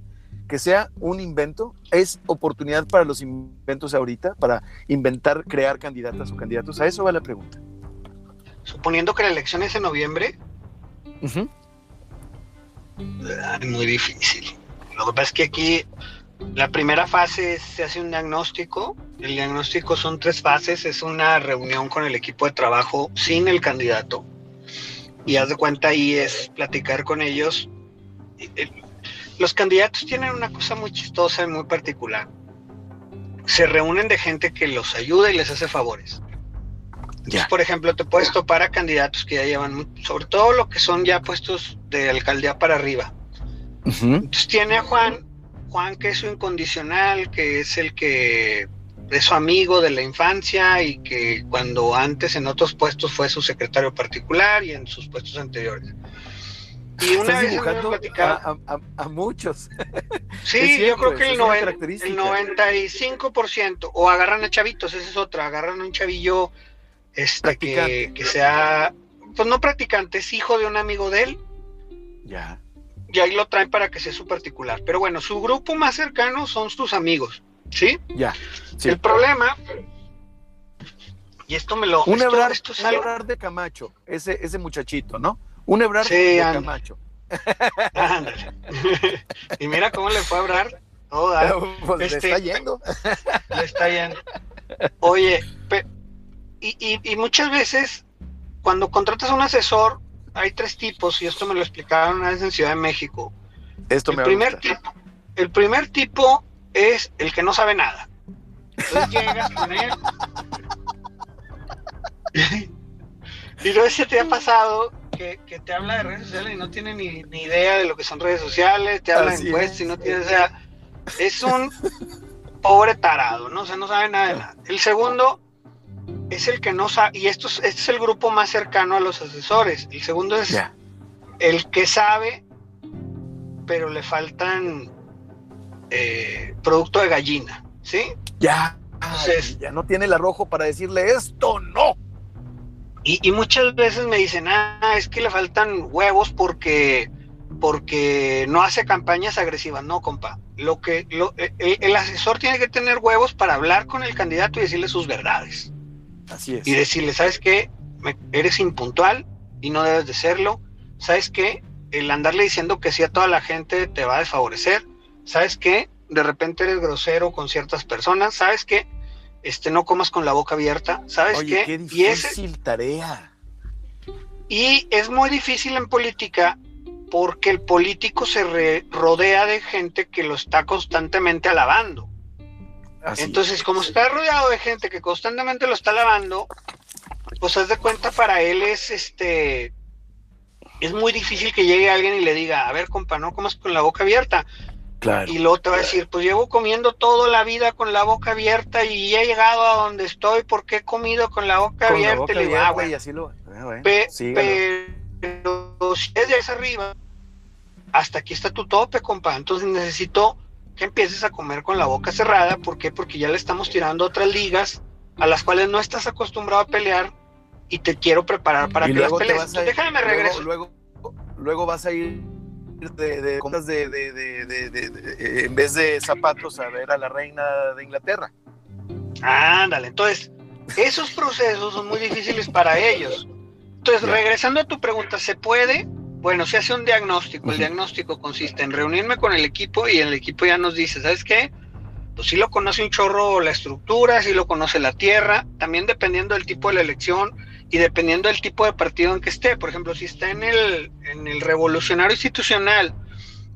que sea un invento, es oportunidad para los inventos ahorita, para inventar, crear candidatas o candidatos. A eso va la pregunta. Suponiendo que la elección es en noviembre, muy difícil. Lo que pasa es que aquí la primera fase se hace un diagnóstico. El diagnóstico son tres fases. Es una reunión con el equipo de trabajo sin el candidato. Y haz de cuenta ahí es platicar con ellos. los candidatos tienen una cosa muy chistosa y muy particular. Se reúnen de gente que los ayuda y les hace favores. Entonces, por ejemplo, te puedes topar a candidatos que ya llevan, sobre todo lo que son ya puestos de alcaldía para arriba. Entonces tiene a Juan, Juan que es su incondicional, que es el que es su amigo de la infancia y que cuando antes en otros puestos fue su secretario particular y en sus puestos anteriores. Y una vez a, a, muchos. *laughs* Sí, yo creo que el, 95% o agarran a chavitos, esa es otra, agarran a un chavillo este, que, que, sea, pues no practicante, es hijo de un amigo de él. Ya. Y ahí lo traen para que sea su particular. Pero bueno, su grupo más cercano son sus amigos, ¿sí? Ya. El problema, y esto me lo... Un esto, un de Camacho, ese, ese muchachito, ¿no? Un Ebrard de Camacho. *laughs* y mira cómo le fue a Ebrard. *laughs* pues le este, está yendo. le está yendo. Oye, y, y, muchas veces cuando contratas a un asesor, hay tres tipos, y esto me lo explicaron una vez en Ciudad de México. Esto el me primer tipo, El primer tipo es el que no sabe nada. Entonces llegas con él. y no sé te ha pasado que, te habla de redes sociales y no tiene ni, idea de lo que son redes sociales, te habla de encuestas y no tiene, o sea, es un pobre tarado, ¿no? O sea, no sabe nada de nada. El segundo es el que no sabe, y esto es, este es el grupo más cercano a los asesores. El segundo es el que sabe, pero le faltan eh, producto de gallina, ¿sí? Ya, ya no tiene el arrojo para decirle esto, no. Y, muchas veces me dicen, ah, es que le faltan huevos porque, porque no hace campañas agresivas. No, compa. Lo que, lo, eh, eh, el, asesor tiene que tener huevos para hablar con el candidato y decirle sus verdades. Así es. Y decirle, ¿sabes qué? eres impuntual y no debes de serlo. ¿Sabes qué? El andarle diciendo que sí a toda la gente te va a desfavorecer. ¿Sabes qué? De repente eres grosero con ciertas personas. ¿Sabes qué? este, no comas con la boca abierta, ¿sabes Oye, qué? difícil tarea. Y es muy difícil en política porque el político se rodea de gente que lo está constantemente alabando. Entonces, como está rodeado de gente que constantemente lo está alabando, pues haz de cuenta para él es este es muy difícil que llegue alguien y le diga, a ver, compa, no comas con la boca abierta. Y luego te va a decir, pues llevo comiendo toda la vida con la boca abierta y he llegado a donde estoy porque he comido con la boca abierta. y le digo, ah, y así lo... Ah, pero si es de arriba, hasta aquí está tu tope, compa. Entonces necesito que empieces a comer con la boca cerrada. ¿Por qué? Porque ya le estamos tirando otras ligas a las cuales no estás acostumbrado a pelear y te quiero preparar para que las pelees. déjame regreso. luego, luego vas a ir de, de compras de, de, en vez de zapatos a ver a la reina de Inglaterra. Ándale, entonces, esos procesos son muy difíciles para ellos. Entonces, regresando a tu pregunta, ¿se puede? Bueno, se hace un diagnóstico. El diagnóstico consiste en reunirme con el equipo y el equipo ya nos dice, ¿sabes qué? Pues sí lo conoce un chorro la estructura, sí lo conoce la tierra, también dependiendo del tipo de la elección, y dependiendo del tipo de partido en que esté, por ejemplo, si está en el, en el revolucionario institucional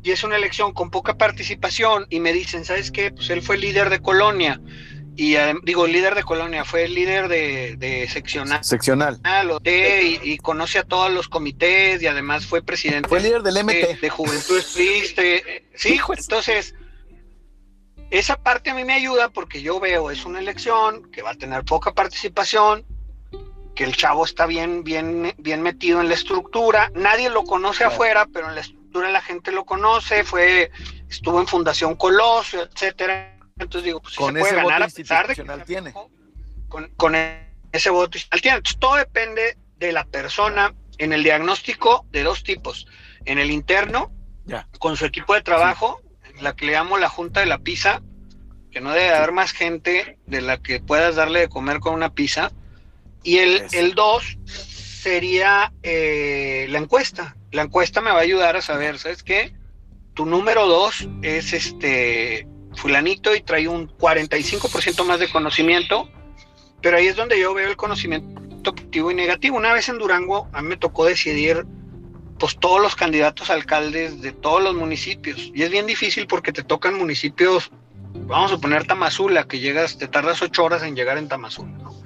y es una elección con poca participación y me dicen, ¿sabes qué? Pues él fue líder de colonia y digo, líder de colonia, fue el líder de, de seccional. Seccional. Y, y, conoce a todos los comités y además fue presidente. Fue líder del MT. De, Juventud Triste. Sí, entonces, esa parte a mí me ayuda porque yo veo, es una elección que va a tener poca participación, que el chavo está bien, bien, bien metido en la estructura. Nadie lo conoce afuera, pero en la estructura la gente lo conoce. Fue, estuvo en Fundación Colosio, etcétera. Entonces digo, pues con se puede ganar a pesar de que tiene. Con, con ese voto institucional tiene. Entonces, todo depende de la persona en el diagnóstico de dos tipos. En el interno, con su equipo de trabajo, la que le llamo la junta de la pizza, que no debe haber más gente de la que puedas darle de comer con una pizza y el, el dos sería eh, la encuesta. La encuesta me va a ayudar a saber, ¿sabes qué? Tu número dos es este fulanito y trae un 45% más de conocimiento, pero ahí es donde yo veo el conocimiento positivo y negativo. Una vez en Durango, a mí me tocó decidir pues todos los candidatos alcaldes de todos los municipios. Y es bien difícil porque te tocan municipios, vamos a poner Tamazula, que llegas, te tardas ocho horas en llegar en Tamazula, ¿no?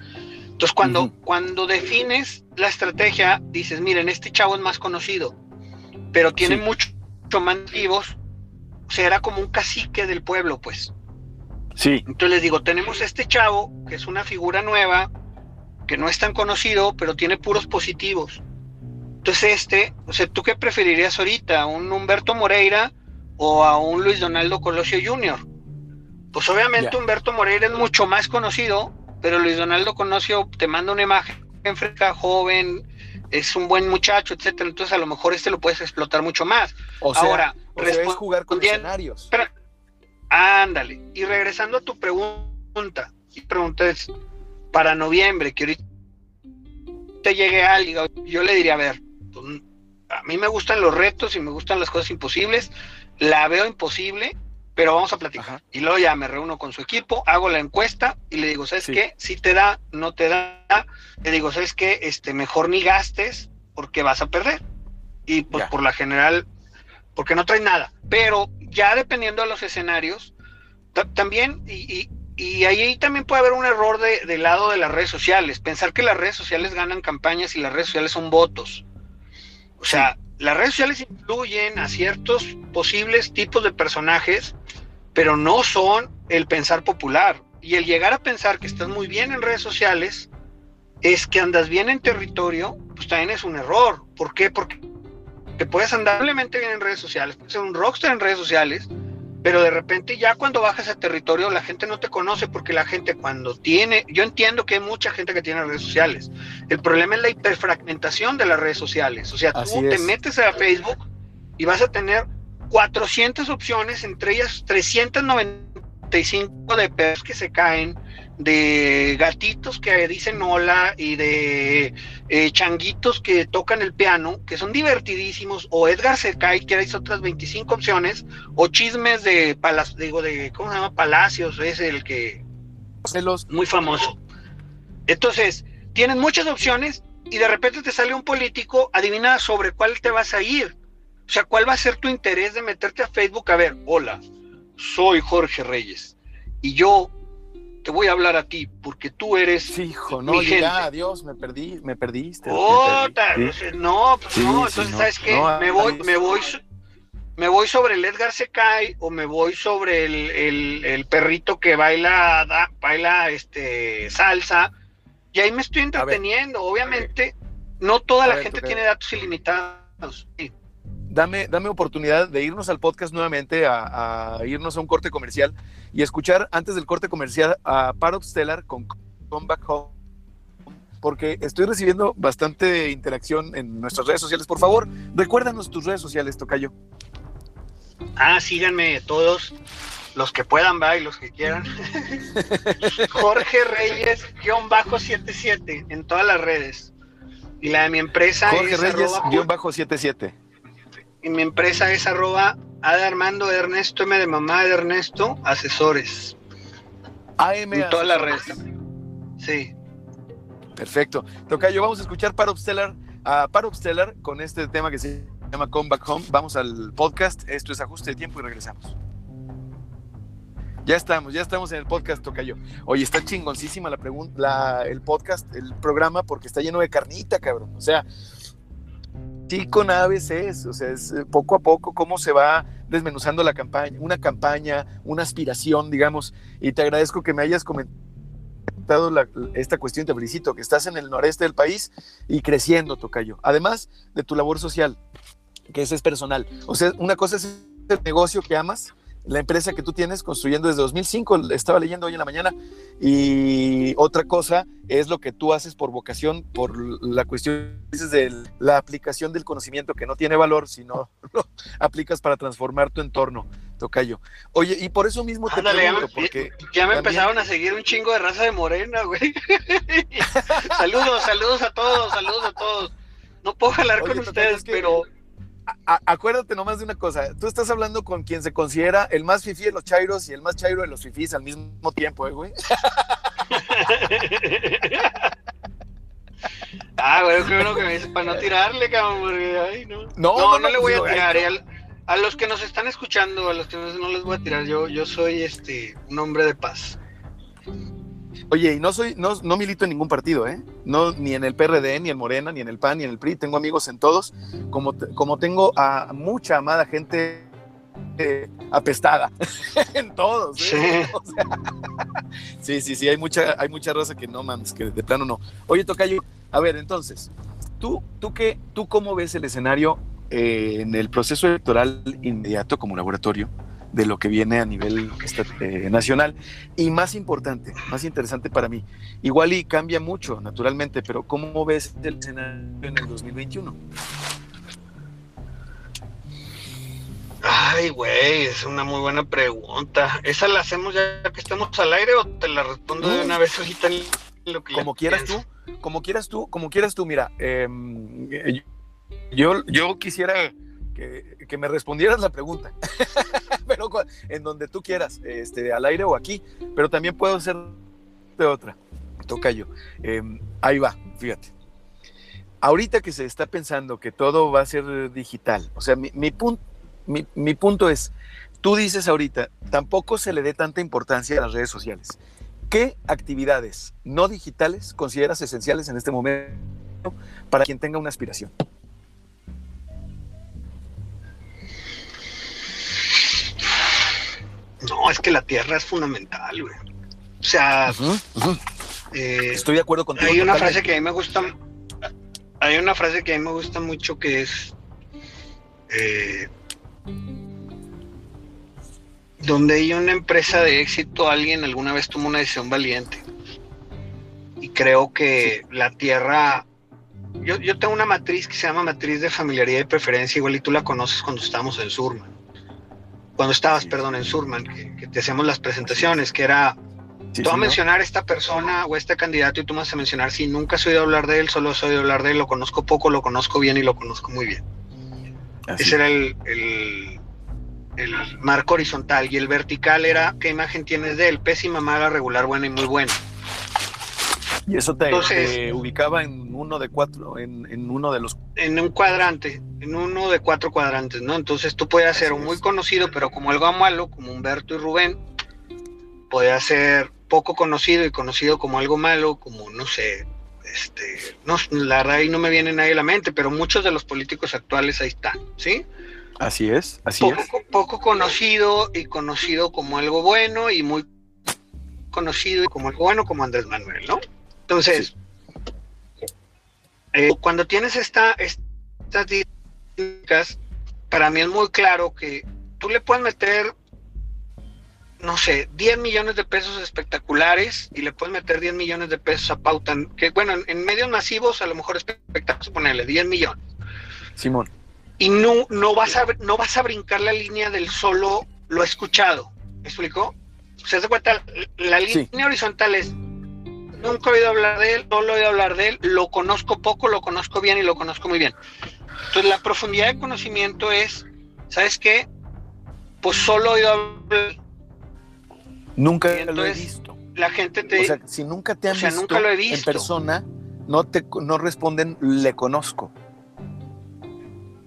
Entonces, cuando, cuando defines la estrategia, dices, miren, este chavo es más conocido, pero tiene mucho, mucho más vivos, o sea, era como un cacique del pueblo, pues. Sí. Entonces les digo, tenemos este chavo, que es una figura nueva, que no es tan conocido, pero tiene puros positivos. Entonces este, o sea, ¿tú qué preferirías ahorita? ¿A un Humberto Moreira o a un Luis Donaldo Colosio Jr.? Pues obviamente Humberto Moreira es mucho más conocido, pero Luis Donaldo Colosio te manda una imagen fresca, joven, es un buen muchacho, etcétera. Entonces a lo mejor este lo puedes explotar mucho más. O sea, Ahora, o jugar con escenarios. ándale. Y regresando a tu pregunta, y pregunta es, para noviembre, que ahorita te llegue alguien, yo le diría, a ver, pues, a mí me gustan los retos y me gustan las cosas imposibles, la veo imposible, pero vamos a platicar. Y luego ya me reúno con su equipo, hago la encuesta y le digo, ¿sabes qué? Si te da, no te da. Le digo, ¿sabes qué? Este, mejor ni gastes porque vas a perder. Y pues por la general, porque no trae nada. Pero ya dependiendo de los escenarios, también, y, y ahí también puede haber un error de, del lado de las redes sociales, pensar que las redes sociales ganan campañas y las redes sociales son votos. O sea, las redes sociales influyen a ciertos posibles tipos de personajes, pero no son el pensar popular. Y el llegar a pensar que estás muy bien en redes sociales es que andas bien en territorio, pues también es un error. ¿Por qué? Porque te puedes andar bien en redes sociales, puedes ser un rockstar en redes sociales, pero de repente ya cuando bajas a territorio la gente no te conoce porque la gente cuando tiene, yo entiendo que hay mucha gente que tiene redes sociales, el problema es la hiperfragmentación de las redes sociales, o sea, tú te metes a Facebook y vas a tener 400 opciones, entre ellas 395 de perros que se caen, de gatitos que dicen hola y de eh, changuitos que tocan el piano, que son divertidísimos, o Edgar Secay, que hay otras 25 opciones, o chismes de, palas, digo, de, ¿cómo se llama? Palacios, es el que... Celos. Muy famoso. Entonces, tienen muchas opciones y de repente te sale un político, adivina sobre cuál te vas a ir. O sea, ¿cuál va a ser tu interés de meterte a Facebook? A ver, hola, soy Jorge Reyes y yo te voy a hablar a ti porque tú eres. hijo, no, ya, adiós, me perdí, me perdiste. no, pues no, entonces, ¿sabes qué? me voy, me voy, me voy sobre el Edgar Secay o me voy sobre el, perrito que baila, baila este salsa, y ahí me estoy entreteniendo. Obviamente, no toda la gente tiene datos ilimitados. Dame, dame oportunidad de irnos al podcast nuevamente, a, a irnos a un corte comercial y escuchar antes del corte comercial a Parrot Stellar con Come Back Home, porque estoy recibiendo bastante interacción en nuestras redes sociales. Por favor, recuérdanos tus redes sociales, Tocayo. Ah, síganme todos, los que puedan, va, y los que quieran. *laughs* Jorge Reyes, guion bajo 77 en todas las redes. Y la de mi empresa Jorge Reyes, guion bajo 77. Y mi empresa es arroba A de Armando Ernesto M de mamá de Ernesto, asesores. AM. En toda la red. Sí. Perfecto. Tocayo, vamos a escuchar para Stellar, a Para con este tema que se llama Come Back Home. Vamos al podcast. Esto es Ajuste de Tiempo y regresamos. Ya estamos, ya estamos en el podcast, Tocayo. Oye, está chingoncísima la pregunta, el podcast, el programa, porque está lleno de carnita, cabrón. O sea, sí con ABCs, o sea, es eh, poco a poco cómo se va desmenuzando la campaña, una campaña, una aspiración, digamos, y te agradezco que me hayas comentado esta cuestión, te felicito, que estás en el noreste del país y creciendo, Tocayo, además de tu labor social, que ese es personal, o sea, una cosa es el negocio que amas, la empresa que tú tienes construyendo desde 2005, estaba leyendo hoy en la mañana, y otra cosa es lo que tú haces por vocación, por la cuestión de la aplicación del conocimiento que no tiene valor, sino *laughs* lo aplicas para transformar tu entorno, Tocayo. Oye, y por eso mismo te pregunto, porque... Ya me empezaron a seguir un chingo de raza de morena, güey. *laughs* saludos, saludos a todos, saludos a todos. No puedo hablar con ustedes, pero acuérdate nomás de una cosa, tú estás hablando con quien se considera el más fifí de los chairos y el más chairo de los fifís al mismo tiempo, ¿eh, güey? *laughs* Ah, bueno, qué bueno que me dices para no tirarle, cabrón, porque, ay, no. No, no, le voy a tirar. Eh, a los que nos están escuchando, a los que no les voy a tirar, yo, yo soy este un hombre de paz. Oye, y no soy, no, no milito en ningún partido, ¿eh? No, ni en el PRD, ni en Morena, ni en el PAN, ni en el PRI. Tengo amigos en todos, como, como tengo a mucha amada gente eh, apestada *laughs* en todos. ¿eh? *laughs* Sí. sí, sí, hay mucha, hay mucha raza que no mames, que de plano no. Oye, Tocayo, a ver, entonces, ¿tú, tú, qué, tú cómo ves el escenario eh, en el proceso electoral inmediato como laboratorio? De lo que viene a nivel este, nacional. Y más importante, más interesante para mí, igual y cambia mucho, naturalmente, pero ¿cómo ves el escenario en el 2021? Ay, güey, es una muy buena pregunta. ¿Esa la hacemos ya que estamos al aire o te la respondo de una vez ahorita lo que Como quieras tú, como quieras tú, como quieras tú, mira, em, yo, yo quisiera que, me respondieras la pregunta, *laughs* pero en donde tú quieras, este, al aire o aquí, pero también puedo hacer de otra. Toca yo. Em, ahí va, fíjate. Ahorita que se está pensando que todo va a ser digital, o sea, mi, mi, mi punto es, tú dices ahorita, tampoco se le dé tanta importancia a las redes sociales. ¿Qué actividades no digitales consideras esenciales en este momento para quien tenga una aspiración? No, es que la tierra es fundamental, güey. O sea, eh, estoy de acuerdo contigo. Hay una frase que a mí me gusta, hay una frase que a mí me gusta mucho que es eh, donde hay una empresa de éxito, alguien alguna vez tomó una decisión valiente. Y creo que la tierra, yo, yo tengo una matriz que se llama matriz de familiaridad y preferencia, igual y tú la conoces cuando estábamos en Surman cuando estabas, perdón, en Surman, que, te hacemos las presentaciones, que era, tú vas a mencionar esta persona o este candidato y tú vas a mencionar si nunca has oído hablar de él, solo has oído hablar de él, lo conozco poco, lo conozco bien y lo conozco muy bien. Ese era el, el, el, marco horizontal y el vertical era qué imagen tienes de él, pésima, mala, regular, buena y muy buena. Y eso te, ubicaba en uno de cuatro, en, uno de los... En un cuadrante, en uno de cuatro cuadrantes, ¿no? Entonces tú puedes ser muy conocido, pero como algo malo, como Humberto y Rubén, puede ser poco conocido y conocido como algo malo, como, no sé, este, no, la verdad ahí no me viene nadie a la mente, pero muchos de los políticos actuales ahí están, ¿sí? Así es, así es. Poco conocido y conocido como algo bueno y muy conocido como algo bueno como Andrés Manuel, ¿no? Entonces, eh, cuando tienes esta, estas dinámicas, para mí es muy claro que tú le puedes meter, no sé, 10 millones de pesos espectaculares y le puedes meter 10 millones de pesos a pauta, que bueno, en, medios masivos a lo mejor espectaculares, ponerle 10 millones. Simón. Y no, no, vas a, no vas a brincar la línea del solo lo escuchado. ¿Me explicó? Se cuenta, la línea horizontal es nunca he oído hablar de él, no lo he oído hablar de él, lo conozco poco, lo conozco bien y lo conozco muy bien. Entonces la profundidad de conocimiento es, ¿sabes qué? Pues solo he oído hablar. Nunca lo he visto. La gente te O sea, si nunca te han visto, nunca lo he visto en persona, no te no responden le conozco.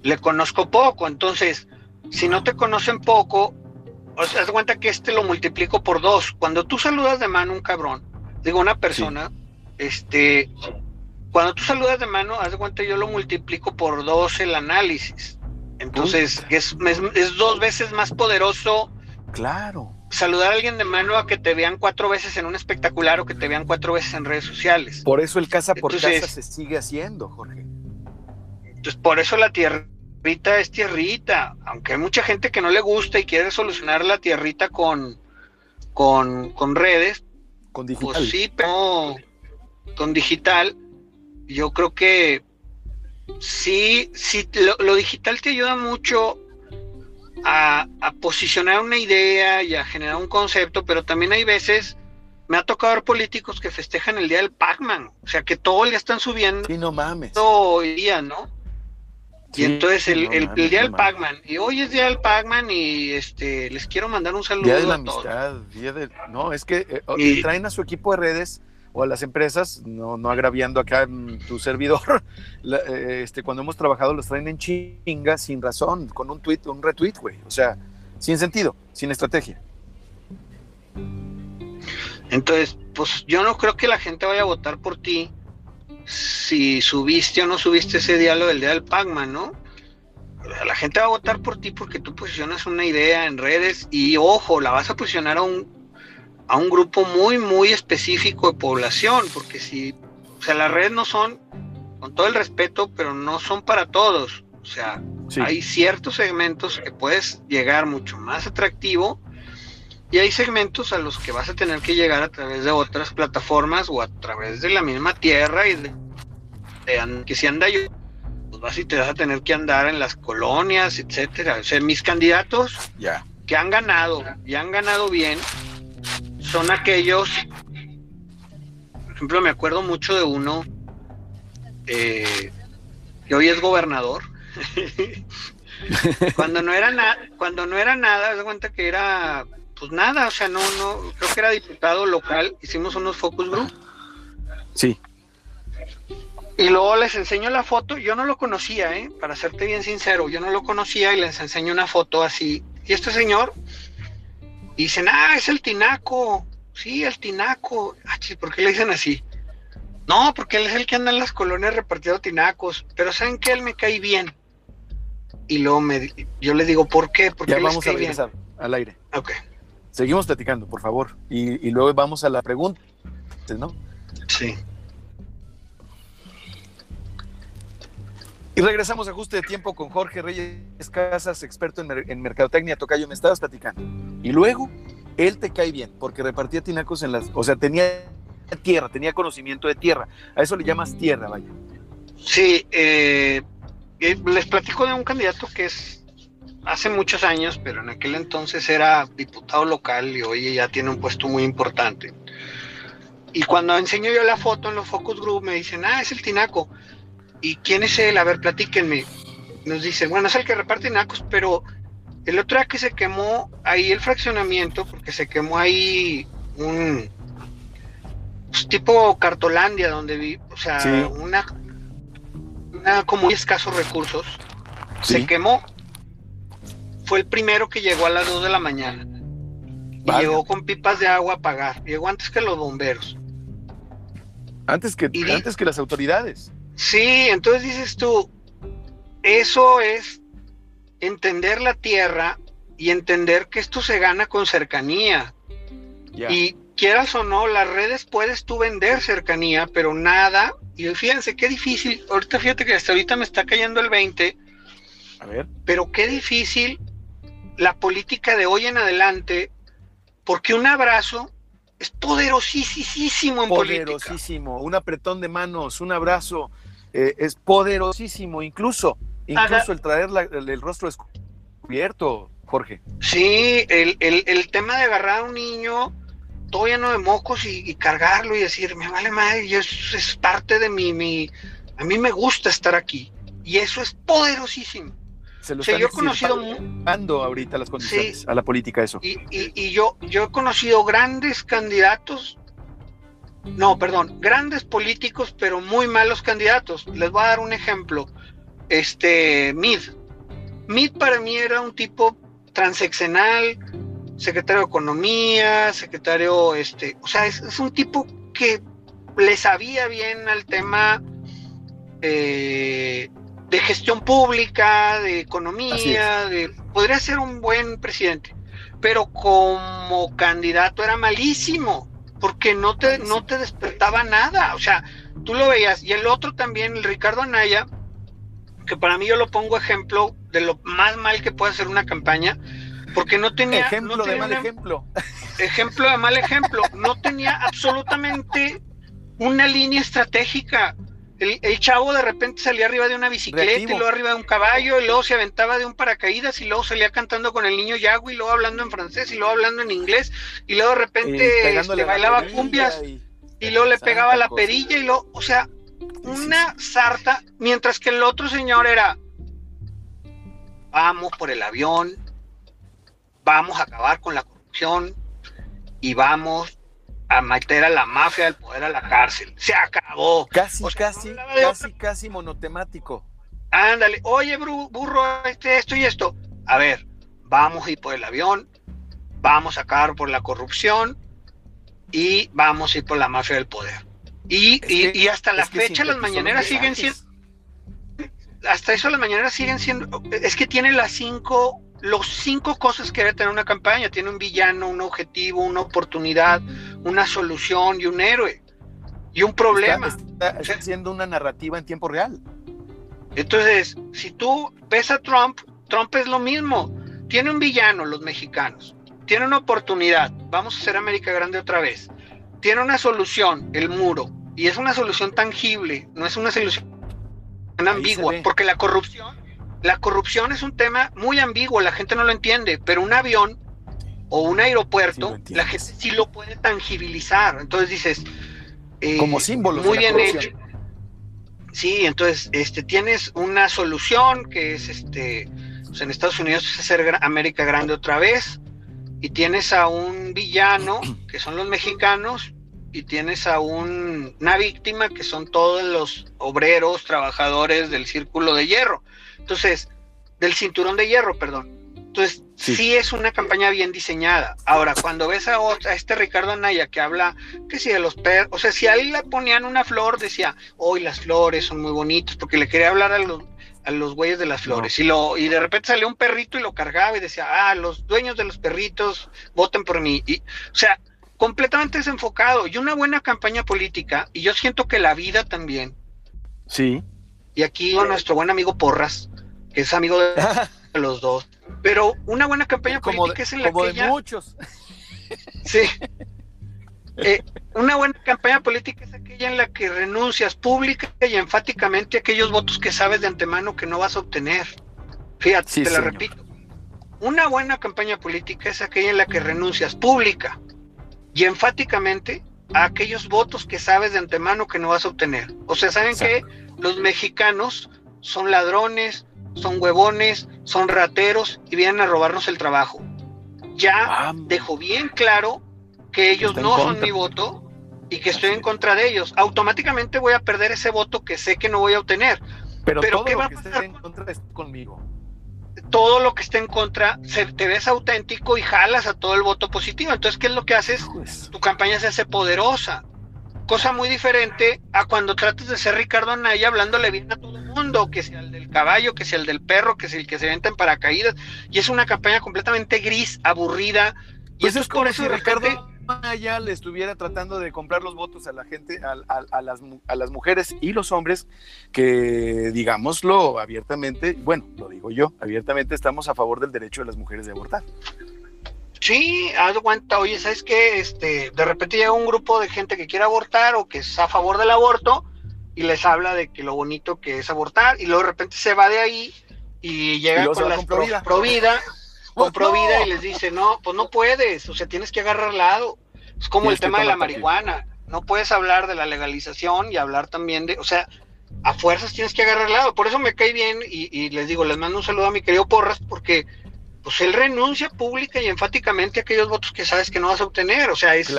Le conozco poco, entonces, si no te conocen poco, o sea, haz cuenta que este lo multiplico por dos. Cuando tú saludas de mano a un cabrón, digo, una persona, este, cuando tú saludas de mano, haz de cuenta, yo lo multiplico por dos el análisis. Entonces, es, es, dos veces más poderoso. Claro. Saludar a alguien de mano a que te vean cuatro veces en un espectacular o que te vean cuatro veces en redes sociales. Por eso el casa por casa se sigue haciendo, Jorge. Entonces, por eso la tierrita es tierrita. Aunque hay mucha gente que no le gusta y quiere solucionar la tierrita con, con, con redes, con digital. Pues sí, pero con digital, yo creo que sí, sí, lo, digital te ayuda mucho a, posicionar una idea y a generar un concepto, pero también hay veces, me ha tocado ver políticos que festejan el día del Pac-Man, o sea que todo el día están subiendo. Sí, no mames. Todo el día, ¿no? Y entonces el, día del Pac-Man, y hoy es día del Pac-Man y este les quiero mandar un saludo. Día de la amistad, día de... No, es que eh, traen a su equipo de redes o a las empresas, no, no agraviando acá en tu servidor, *laughs* eh, este, cuando hemos trabajado los traen en chinga sin razón, con un tweet, un retweet, güey. O sea, sin sentido, sin estrategia. Entonces, pues yo no creo que la gente vaya a votar por ti si subiste o no subiste ese diálogo del día del Pacman, ¿no? La gente va a votar por ti porque tú posicionas una idea en redes y ojo, la vas a posicionar a un, a un grupo muy, muy específico de población, porque si, o sea, las redes no son, con todo el respeto, pero no son para todos. O sea, hay ciertos segmentos que puedes llegar mucho más atractivo y hay segmentos a los que vas a tener que llegar a través de otras plataformas o a través de la misma tierra y de, que si anda yo, pues vas y te vas a tener que andar en las colonias, etcétera. O sea, mis candidatos que han ganado y han ganado bien son aquellos, por ejemplo, me acuerdo mucho de uno eh, que hoy es gobernador. *laughs* cuando no era nada, cuando no era nada, se cuenta que era pues nada, o sea, no, no, creo que era diputado local, hicimos unos focus group. Sí. Y luego les enseño la foto, yo no lo conocía, ¿eh? para serte bien sincero, yo no lo conocía y les enseño una foto así. Y este señor, dicen, ah, es el tinaco, sí, el tinaco. Ah, ¿Por qué le dicen así? No, porque él es el que anda en las colonias repartiendo tinacos, pero ¿saben que Él me cae bien. Y luego me, yo le digo, ¿por qué? Porque ya vamos a regresar al aire. Ok. Seguimos platicando, por favor. Y, luego vamos a la pregunta, ¿no? Sí. Y regresamos a ajuste de tiempo con Jorge Reyes Casas, experto en, mercadotecnia. Tocayo, me estabas platicando. Y luego, él te cae bien, porque repartía tinacos en las. O sea, tenía tierra, tenía conocimiento de tierra. A eso le llamas tierra, vaya. Sí, eh, eh, les platico de un candidato que es hace muchos años, pero en aquel entonces era diputado local y hoy ya tiene un puesto muy importante. Y cuando enseño yo la foto en los focus group me dicen, ah, es el Tinaco. ¿Y quién es él? A ver, platíquenme. Nos dicen, bueno, es el que reparte tinacos, pero el otro día que se quemó ahí el fraccionamiento, porque se quemó ahí un pues, tipo cartolandia donde vi, o sea, una, una como escasos recursos, se quemó fue el primero que llegó a las 2 de la mañana. Y llegó con pipas de agua a pagar. Llegó antes que los bomberos. Antes que, antes que las autoridades. Sí, entonces dices tú, eso es entender la tierra y entender que esto se gana con cercanía. Y quieras o no, las redes puedes tú vender cercanía, pero nada. Y fíjense qué difícil. Ahorita fíjate que hasta ahorita me está cayendo el 20. A ver. Pero qué difícil la política de hoy en adelante, porque un abrazo es poderosísimo en poderosísimo, un apretón de manos, un abrazo eh, es poderosísimo, incluso, incluso el traer el, rostro descubierto, Jorge. Sí, el, tema de agarrar a un niño todo lleno de mocos y, cargarlo y decir, me vale madre, yo, es, es parte de mi, mi, a mí me gusta estar aquí. Y eso es poderosísimo se lo yo he conocido ahorita las condiciones a la política eso. Y, yo, yo he conocido grandes candidatos, no, perdón, grandes políticos, pero muy malos candidatos. Les voy a dar un ejemplo. Este, Mid. Mid para mí era un tipo transeccional, secretario de Economía, secretario, este, o sea, es, un tipo que le sabía bien al tema eh, de gestión pública, de economía, de, podría ser un buen presidente, pero como candidato era malísimo, porque no te, no te despertaba nada, o sea, tú lo veías, y el otro también, el Ricardo Anaya, que para mí yo lo pongo ejemplo de lo más mal que puede hacer una campaña, porque no tenía... Ejemplo de mal ejemplo. Ejemplo de mal ejemplo, no tenía absolutamente una línea estratégica el, chavo de repente salía arriba de una bicicleta y luego arriba de un caballo y luego se aventaba de un paracaídas y luego salía cantando con el niño Yagui y luego hablando en francés y luego hablando en inglés y luego de repente le este, bailaba cumbias y, luego le pegaba la perilla y luego, o sea, una sarta, mientras que el otro señor era, vamos por el avión, vamos a acabar con la corrupción y vamos a meter a la mafia del poder a la cárcel. Se acabó. Casi, casi, casi, casi monotemático. Ándale, oye, burro, este, esto y esto. A ver, vamos a ir por el avión, vamos a acabar por la corrupción y vamos a ir por la mafia del poder. Y, y, hasta la fecha las mañaneras siguen siendo... Hasta eso las mañaneras siguen siendo... Es que tiene las cinco los cinco cosas que debe tener una campaña. Tiene un villano, un objetivo, una oportunidad, una solución y un héroe. Y un problema. Está, haciendo una narrativa en tiempo real. Entonces, si tú ves a Trump, Trump es lo mismo. Tiene un villano, los mexicanos. Tiene una oportunidad. Vamos a hacer América Grande otra vez. Tiene una solución, el muro. Y es una solución tangible, no es una solución ambigua, porque la corrupción la corrupción es un tema muy ambiguo, la gente no lo entiende, pero un avión o un aeropuerto, la gente sí lo puede tangibilizar. Entonces dices, eh, como símbolo. Muy bien hecho. Sí, entonces este, tienes una solución que es este, pues, en Estados Unidos es hacer América grande otra vez, y tienes a un villano *clears throat* que son los mexicanos, y tienes a una víctima que son todos los obreros, trabajadores del círculo de hierro. Entonces, del cinturón de hierro, perdón. Entonces, sí. es una campaña bien diseñada. Ahora, cuando ves a, este Ricardo Anaya que habla, que si de los perros, o sea, si a él le ponían una flor, decía, hoy las flores son muy bonitas, porque le quería hablar a los, a los güeyes de las flores. Y, lo, y de repente salió un perrito y lo cargaba y decía, ah, los dueños de los perritos, voten por mí. Y, o sea, completamente desenfocado. Y una buena campaña política, y yo siento que la vida también. Sí. Y aquí nuestro buen amigo Porras, que es amigo de *laughs* los dos. Pero una buena campaña política es en la que de muchos. *laughs* Sí. Eh, una buena campaña política es aquella en la que renuncias pública y enfáticamente a aquellos votos que sabes de antemano que no vas a obtener. Fíjate, te la repito. Una buena campaña política es aquella en la que renuncias pública y enfáticamente a aquellos votos que sabes de antemano que no vas a obtener. O sea, ¿saben que Los mexicanos son ladrones, son huevones, son rateros y vienen a robarnos el trabajo. Ya dejo bien claro que ellos no son mi voto y que estoy en contra de ellos. Automáticamente voy a perder ese voto que sé que no voy a obtener. Pero, todo ¿qué va a pasar? en contra conmigo. Todo lo que esté en contra, se, te ves auténtico y jalas a todo el voto positivo. Entonces, ¿qué es lo que haces? Pues tu campaña se hace poderosa. Cosa muy diferente a cuando tratas de ser Ricardo Anaya hablándole bien a todo mundo, que sea el del caballo, que sea el del perro, que sea el que se venta en paracaídas. Y es una campaña completamente gris, aburrida. Y pues eso es por eso si Ricardo Anaya le estuviera tratando de comprar los votos a la gente, a, las, a las mujeres y los hombres, que digámoslo abiertamente, bueno, lo digo yo, abiertamente estamos a favor del derecho de las mujeres de abortar. Sí, haz cuenta, oye, ¿sabes qué? Este, de repente llega un grupo de gente que quiere abortar o que es a favor del aborto y les habla de que lo bonito que es abortar y luego de repente se va de ahí y llega con la Provida, con *laughs* Provida y les dice, no, pues no puedes, o sea, tienes que agarrar lado. Es como el tema de la marihuana, no puedes hablar de la legalización y hablar también de, o sea, a fuerzas tienes que agarrar lado. Por eso me cae bien y, y les digo, les mando un saludo a mi querido Porras porque pues él renuncia pública y enfáticamente a aquellos votos que sabes que no vas a obtener. O sea, es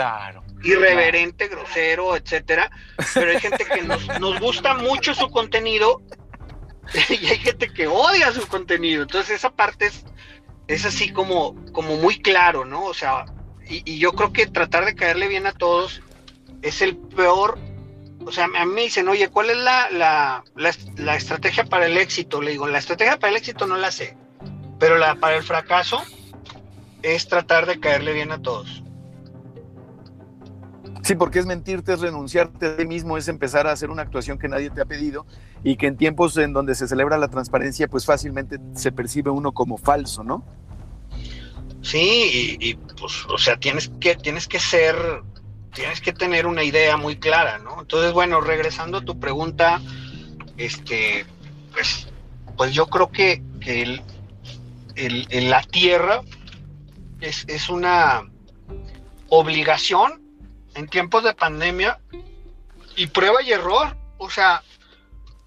irreverente, grosero, etcétera. Pero hay gente que nos, gusta mucho su contenido *laughs* y hay gente que odia su contenido. Entonces esa parte es, es así como, como muy claro, ¿no? O sea, y, yo creo que tratar de caerle bien a todos es el peor. O sea, a mí dicen, oye, ¿cuál es la, la, la estrategia para el éxito? Le digo, la estrategia para el éxito no la sé pero la, para el fracaso es tratar de caerle bien a todos. Sí, porque es mentirte, es renunciarte a ti mismo, es empezar a hacer una actuación que nadie te ha pedido y que en tiempos en donde se celebra la transparencia, pues fácilmente se percibe uno como falso, ¿no? Sí, y, pues, o sea, tienes que, tienes que ser, tienes que tener una idea muy clara, ¿no? Entonces, bueno, regresando a tu pregunta, este, pues, pues yo creo que, que el, el, la tierra es, una obligación en tiempos de pandemia y prueba y error. O sea,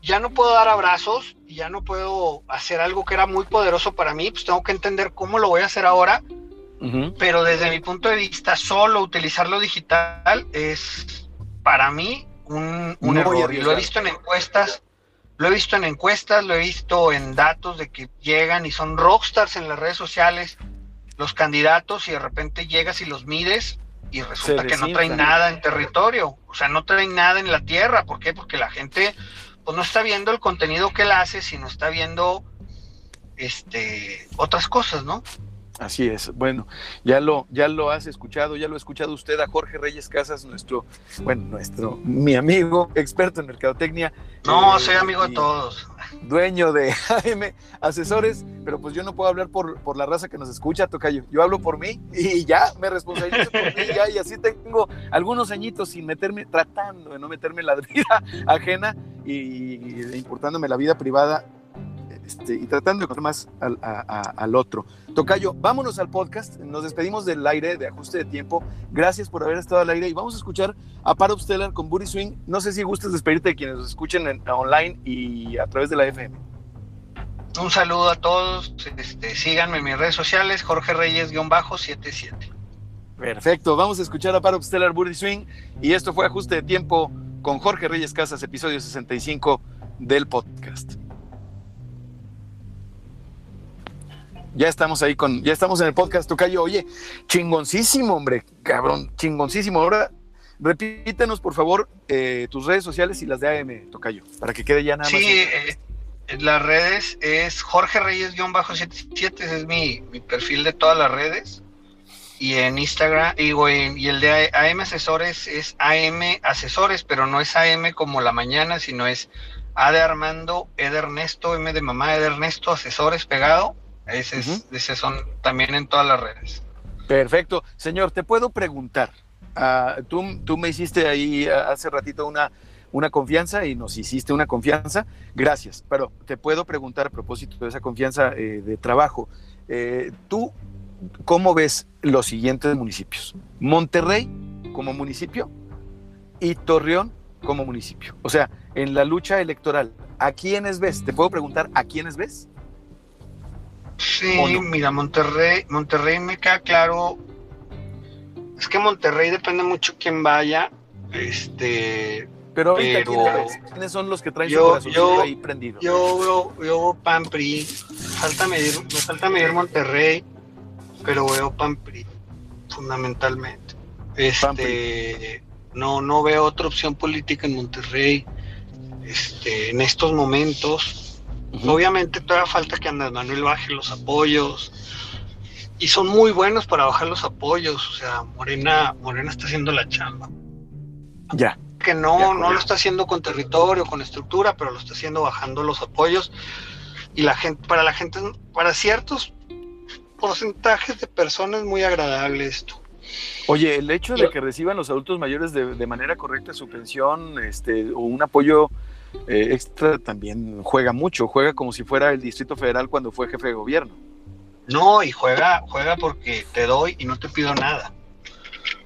ya no puedo dar abrazos, ya no puedo hacer algo que era muy poderoso para mí, pues tengo que entender cómo lo voy a hacer ahora pero desde mi punto de vista, solo utilizar lo digital es para mí un, error. Y lo he visto en encuestas, lo he visto en encuestas, lo he visto en datos de que llegan y son rockstars en las redes sociales los candidatos y de repente llegas y los mides y resulta que no traen nada en territorio, o sea, no traen nada en la tierra. ¿Por qué? Porque la gente pues no está viendo el contenido que él hace, sino está viendo este otras cosas, ¿no? Así es. Bueno, ya lo, ya lo has escuchado, ya lo ha escuchado usted a Jorge Reyes Casas, nuestro, bueno, nuestro, mi amigo, experto en mercadotecnia. No, eh, soy amigo de todos. Dueño de *laughs* AM Asesores, pero pues yo no puedo hablar por, por la raza que nos escucha, Tocayo. Yo hablo por mí y ya me responsabilizo por mí, ya, y así tengo algunos añitos sin meterme, tratando de no meterme en la vida *laughs* ajena y, y importándome la vida privada este, y tratando de encontrar más al, otro. Tocayo, vámonos al podcast. Nos despedimos del aire de ajuste de tiempo. Gracias por haber estado al aire y vamos a escuchar a Parop Stellar con Booty Swing. No sé si gustas despedirte de quienes nos escuchen en, online y a través de la FM. Un saludo a todos. Este, síganme en mis redes sociales, Jorge Reyes-77. Perfecto, vamos a escuchar a Parop Stellar Booty Swing y esto fue Ajuste de Tiempo con Jorge Reyes Casas, episodio 65 del podcast. Ya estamos ahí con, ya estamos en el podcast Tocayo. Oye, chingoncísimo, hombre, cabrón, chingoncísimo. Ahora, repítenos, por favor, eh, tus redes sociales y las de AM, Tocayo, para que quede ya nada más. Sí, eh, las redes es Jorge Reyes-77, ese es mi, perfil de todas las redes. Y en Instagram, digo, y el de AM Asesores es AM Asesores, pero no es AM como la mañana, sino es A de Armando, E de Ernesto, M de mamá, E de Ernesto, Asesores pegado ese, son también en todas las redes. Perfecto. Señor, te puedo preguntar. Ah, tú, tú me hiciste ahí ah, hace ratito una, una confianza y nos hiciste una confianza. Gracias. Pero te puedo preguntar a propósito de esa confianza eh, de trabajo. Eh, ¿Tú cómo ves los siguientes municipios? Monterrey como municipio y Torreón como municipio. O sea, en la lucha electoral, ¿a quiénes ves? Te puedo preguntar, ¿a quiénes ves? Sí, mira, Monterrey, Monterrey me queda claro. Es que Monterrey depende mucho quién vaya. Este. Pero, ¿quiénes son los que traen yo, su yo, ahí prendido? Yo veo, yo PAN PRI. Falta medir, me falta medir Monterrey, pero veo PAN PRI, fundamentalmente. Este, no, no veo otra opción política en Monterrey. Este, en estos momentos Obviamente todavía falta que Andrés Manuel baje los apoyos y son muy buenos para bajar los apoyos. O sea, Morena, Morena está haciendo la chamba. Ya. Que no, no lo está haciendo con territorio, con estructura, pero lo está haciendo bajando los apoyos. Y la gente, para la gente, para ciertos porcentajes de personas muy agradable esto. Oye, el hecho de que reciban los adultos mayores de, de manera correcta su pensión, este, o un apoyo eh, extra también juega mucho, juega como si fuera el Distrito Federal cuando fue jefe de gobierno. No, y juega, juega porque te doy y no te pido nada.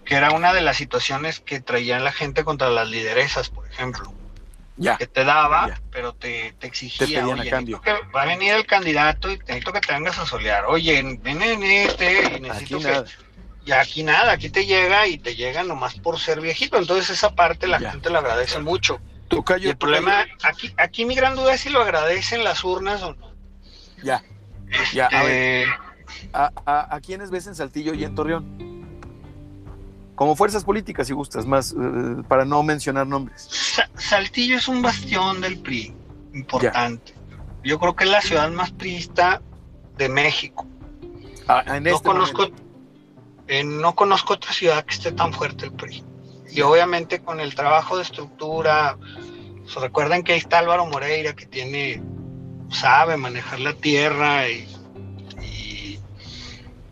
Que era una de las situaciones que traían la gente contra las lideresas, por ejemplo. Ya. Que te daba, pero te, exigía. Te cambio. va a venir el candidato y necesito que te vengas a solear. Oye, ven en este y necesito que. Nada. Y aquí nada, aquí te llega y te llega nomás por ser viejito. Entonces esa parte la gente le agradece mucho el problema, aquí, aquí mi gran duda es si lo agradecen las urnas o no. Ya, ya, a ver. Este, ¿A, quiénes ves en Saltillo y en Torreón? Como fuerzas políticas, si gustas, más eh, para no mencionar nombres. Saltillo es un bastión del PRI, importante. Yo creo que es la ciudad más priista de México. Ah, no, este conozco, eh, no conozco otra ciudad que esté tan fuerte el PRI. Y obviamente con el trabajo de estructura, pues, recuerden que ahí está Álvaro Moreira, que tiene, sabe manejar la tierra y,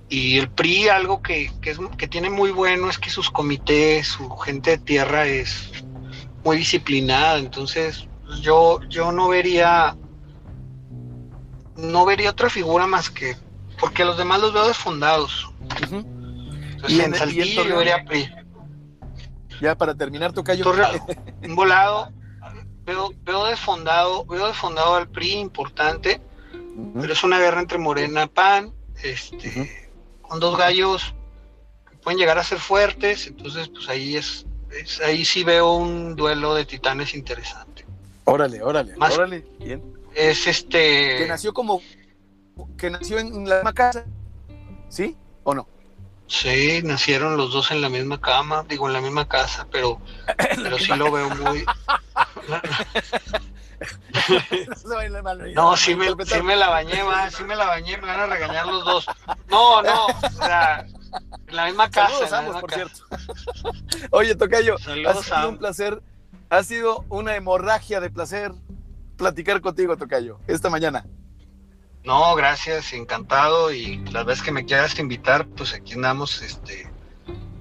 y, el PRI algo que, es, que tiene muy bueno es que sus comités, su gente de tierra es muy disciplinada, entonces pues, yo, yo no vería no vería otra figura más que porque los demás los veo desfundados. Entonces en, Saltillo yo vería PRI. Ya para terminar, Tocayo. un volado. Veo, veo desfondado, veo desfondado al PRI importante, pero es una guerra entre Morena y PAN, este, Son dos gallos que pueden llegar a ser fuertes, entonces pues ahí es, ahí sí veo un duelo de titanes interesante. Órale, órale, órale, bien. Es este... Que nació como... que nació en la misma casa, ¿sí o no? Sí, nacieron los dos en la misma cama, digo en la misma casa, pero, *coughs* pero sí lo veo muy... *laughs* no, sí me, sí me la bañé, más, sí me la bañé, me van a regañar los dos. No, no, o sea, en la misma casa. por cierto. *laughs* Oye, Tocayo, ha sido un placer, ha sido una hemorragia de placer platicar contigo, Tocayo, esta mañana. No, gracias, encantado. Y las veces que me quieras invitar, pues aquí andamos, este,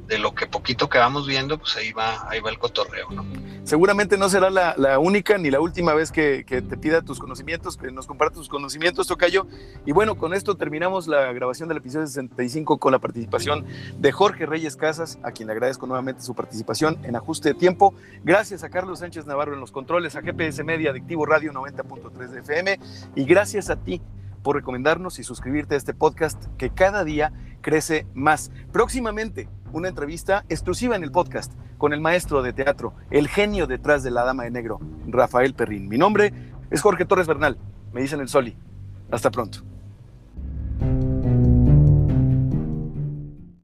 de lo que poquito que vamos viendo, pues ahí va, ahí va el cotorreo, ¿no? Seguramente no será la, única ni la última vez que, te pida tus conocimientos, que nos compartas tus conocimientos, Tocayo. Y bueno, con esto terminamos la grabación del episodio 65 con la participación de Jorge Reyes Casas, a quien le agradezco nuevamente su participación en ajuste de tiempo. Gracias a Carlos Sánchez Navarro en los controles, a GPS Media, Adictivo Radio 90.3 de FM, y gracias a ti por recomendarnos y suscribirte a este podcast que cada día crece más. Próximamente, una entrevista exclusiva en el podcast con el maestro de teatro, el genio detrás de la Dama de Negro, Rafael Perrín. Mi nombre es Jorge Torres Bernal, me dicen el Soli. Hasta pronto.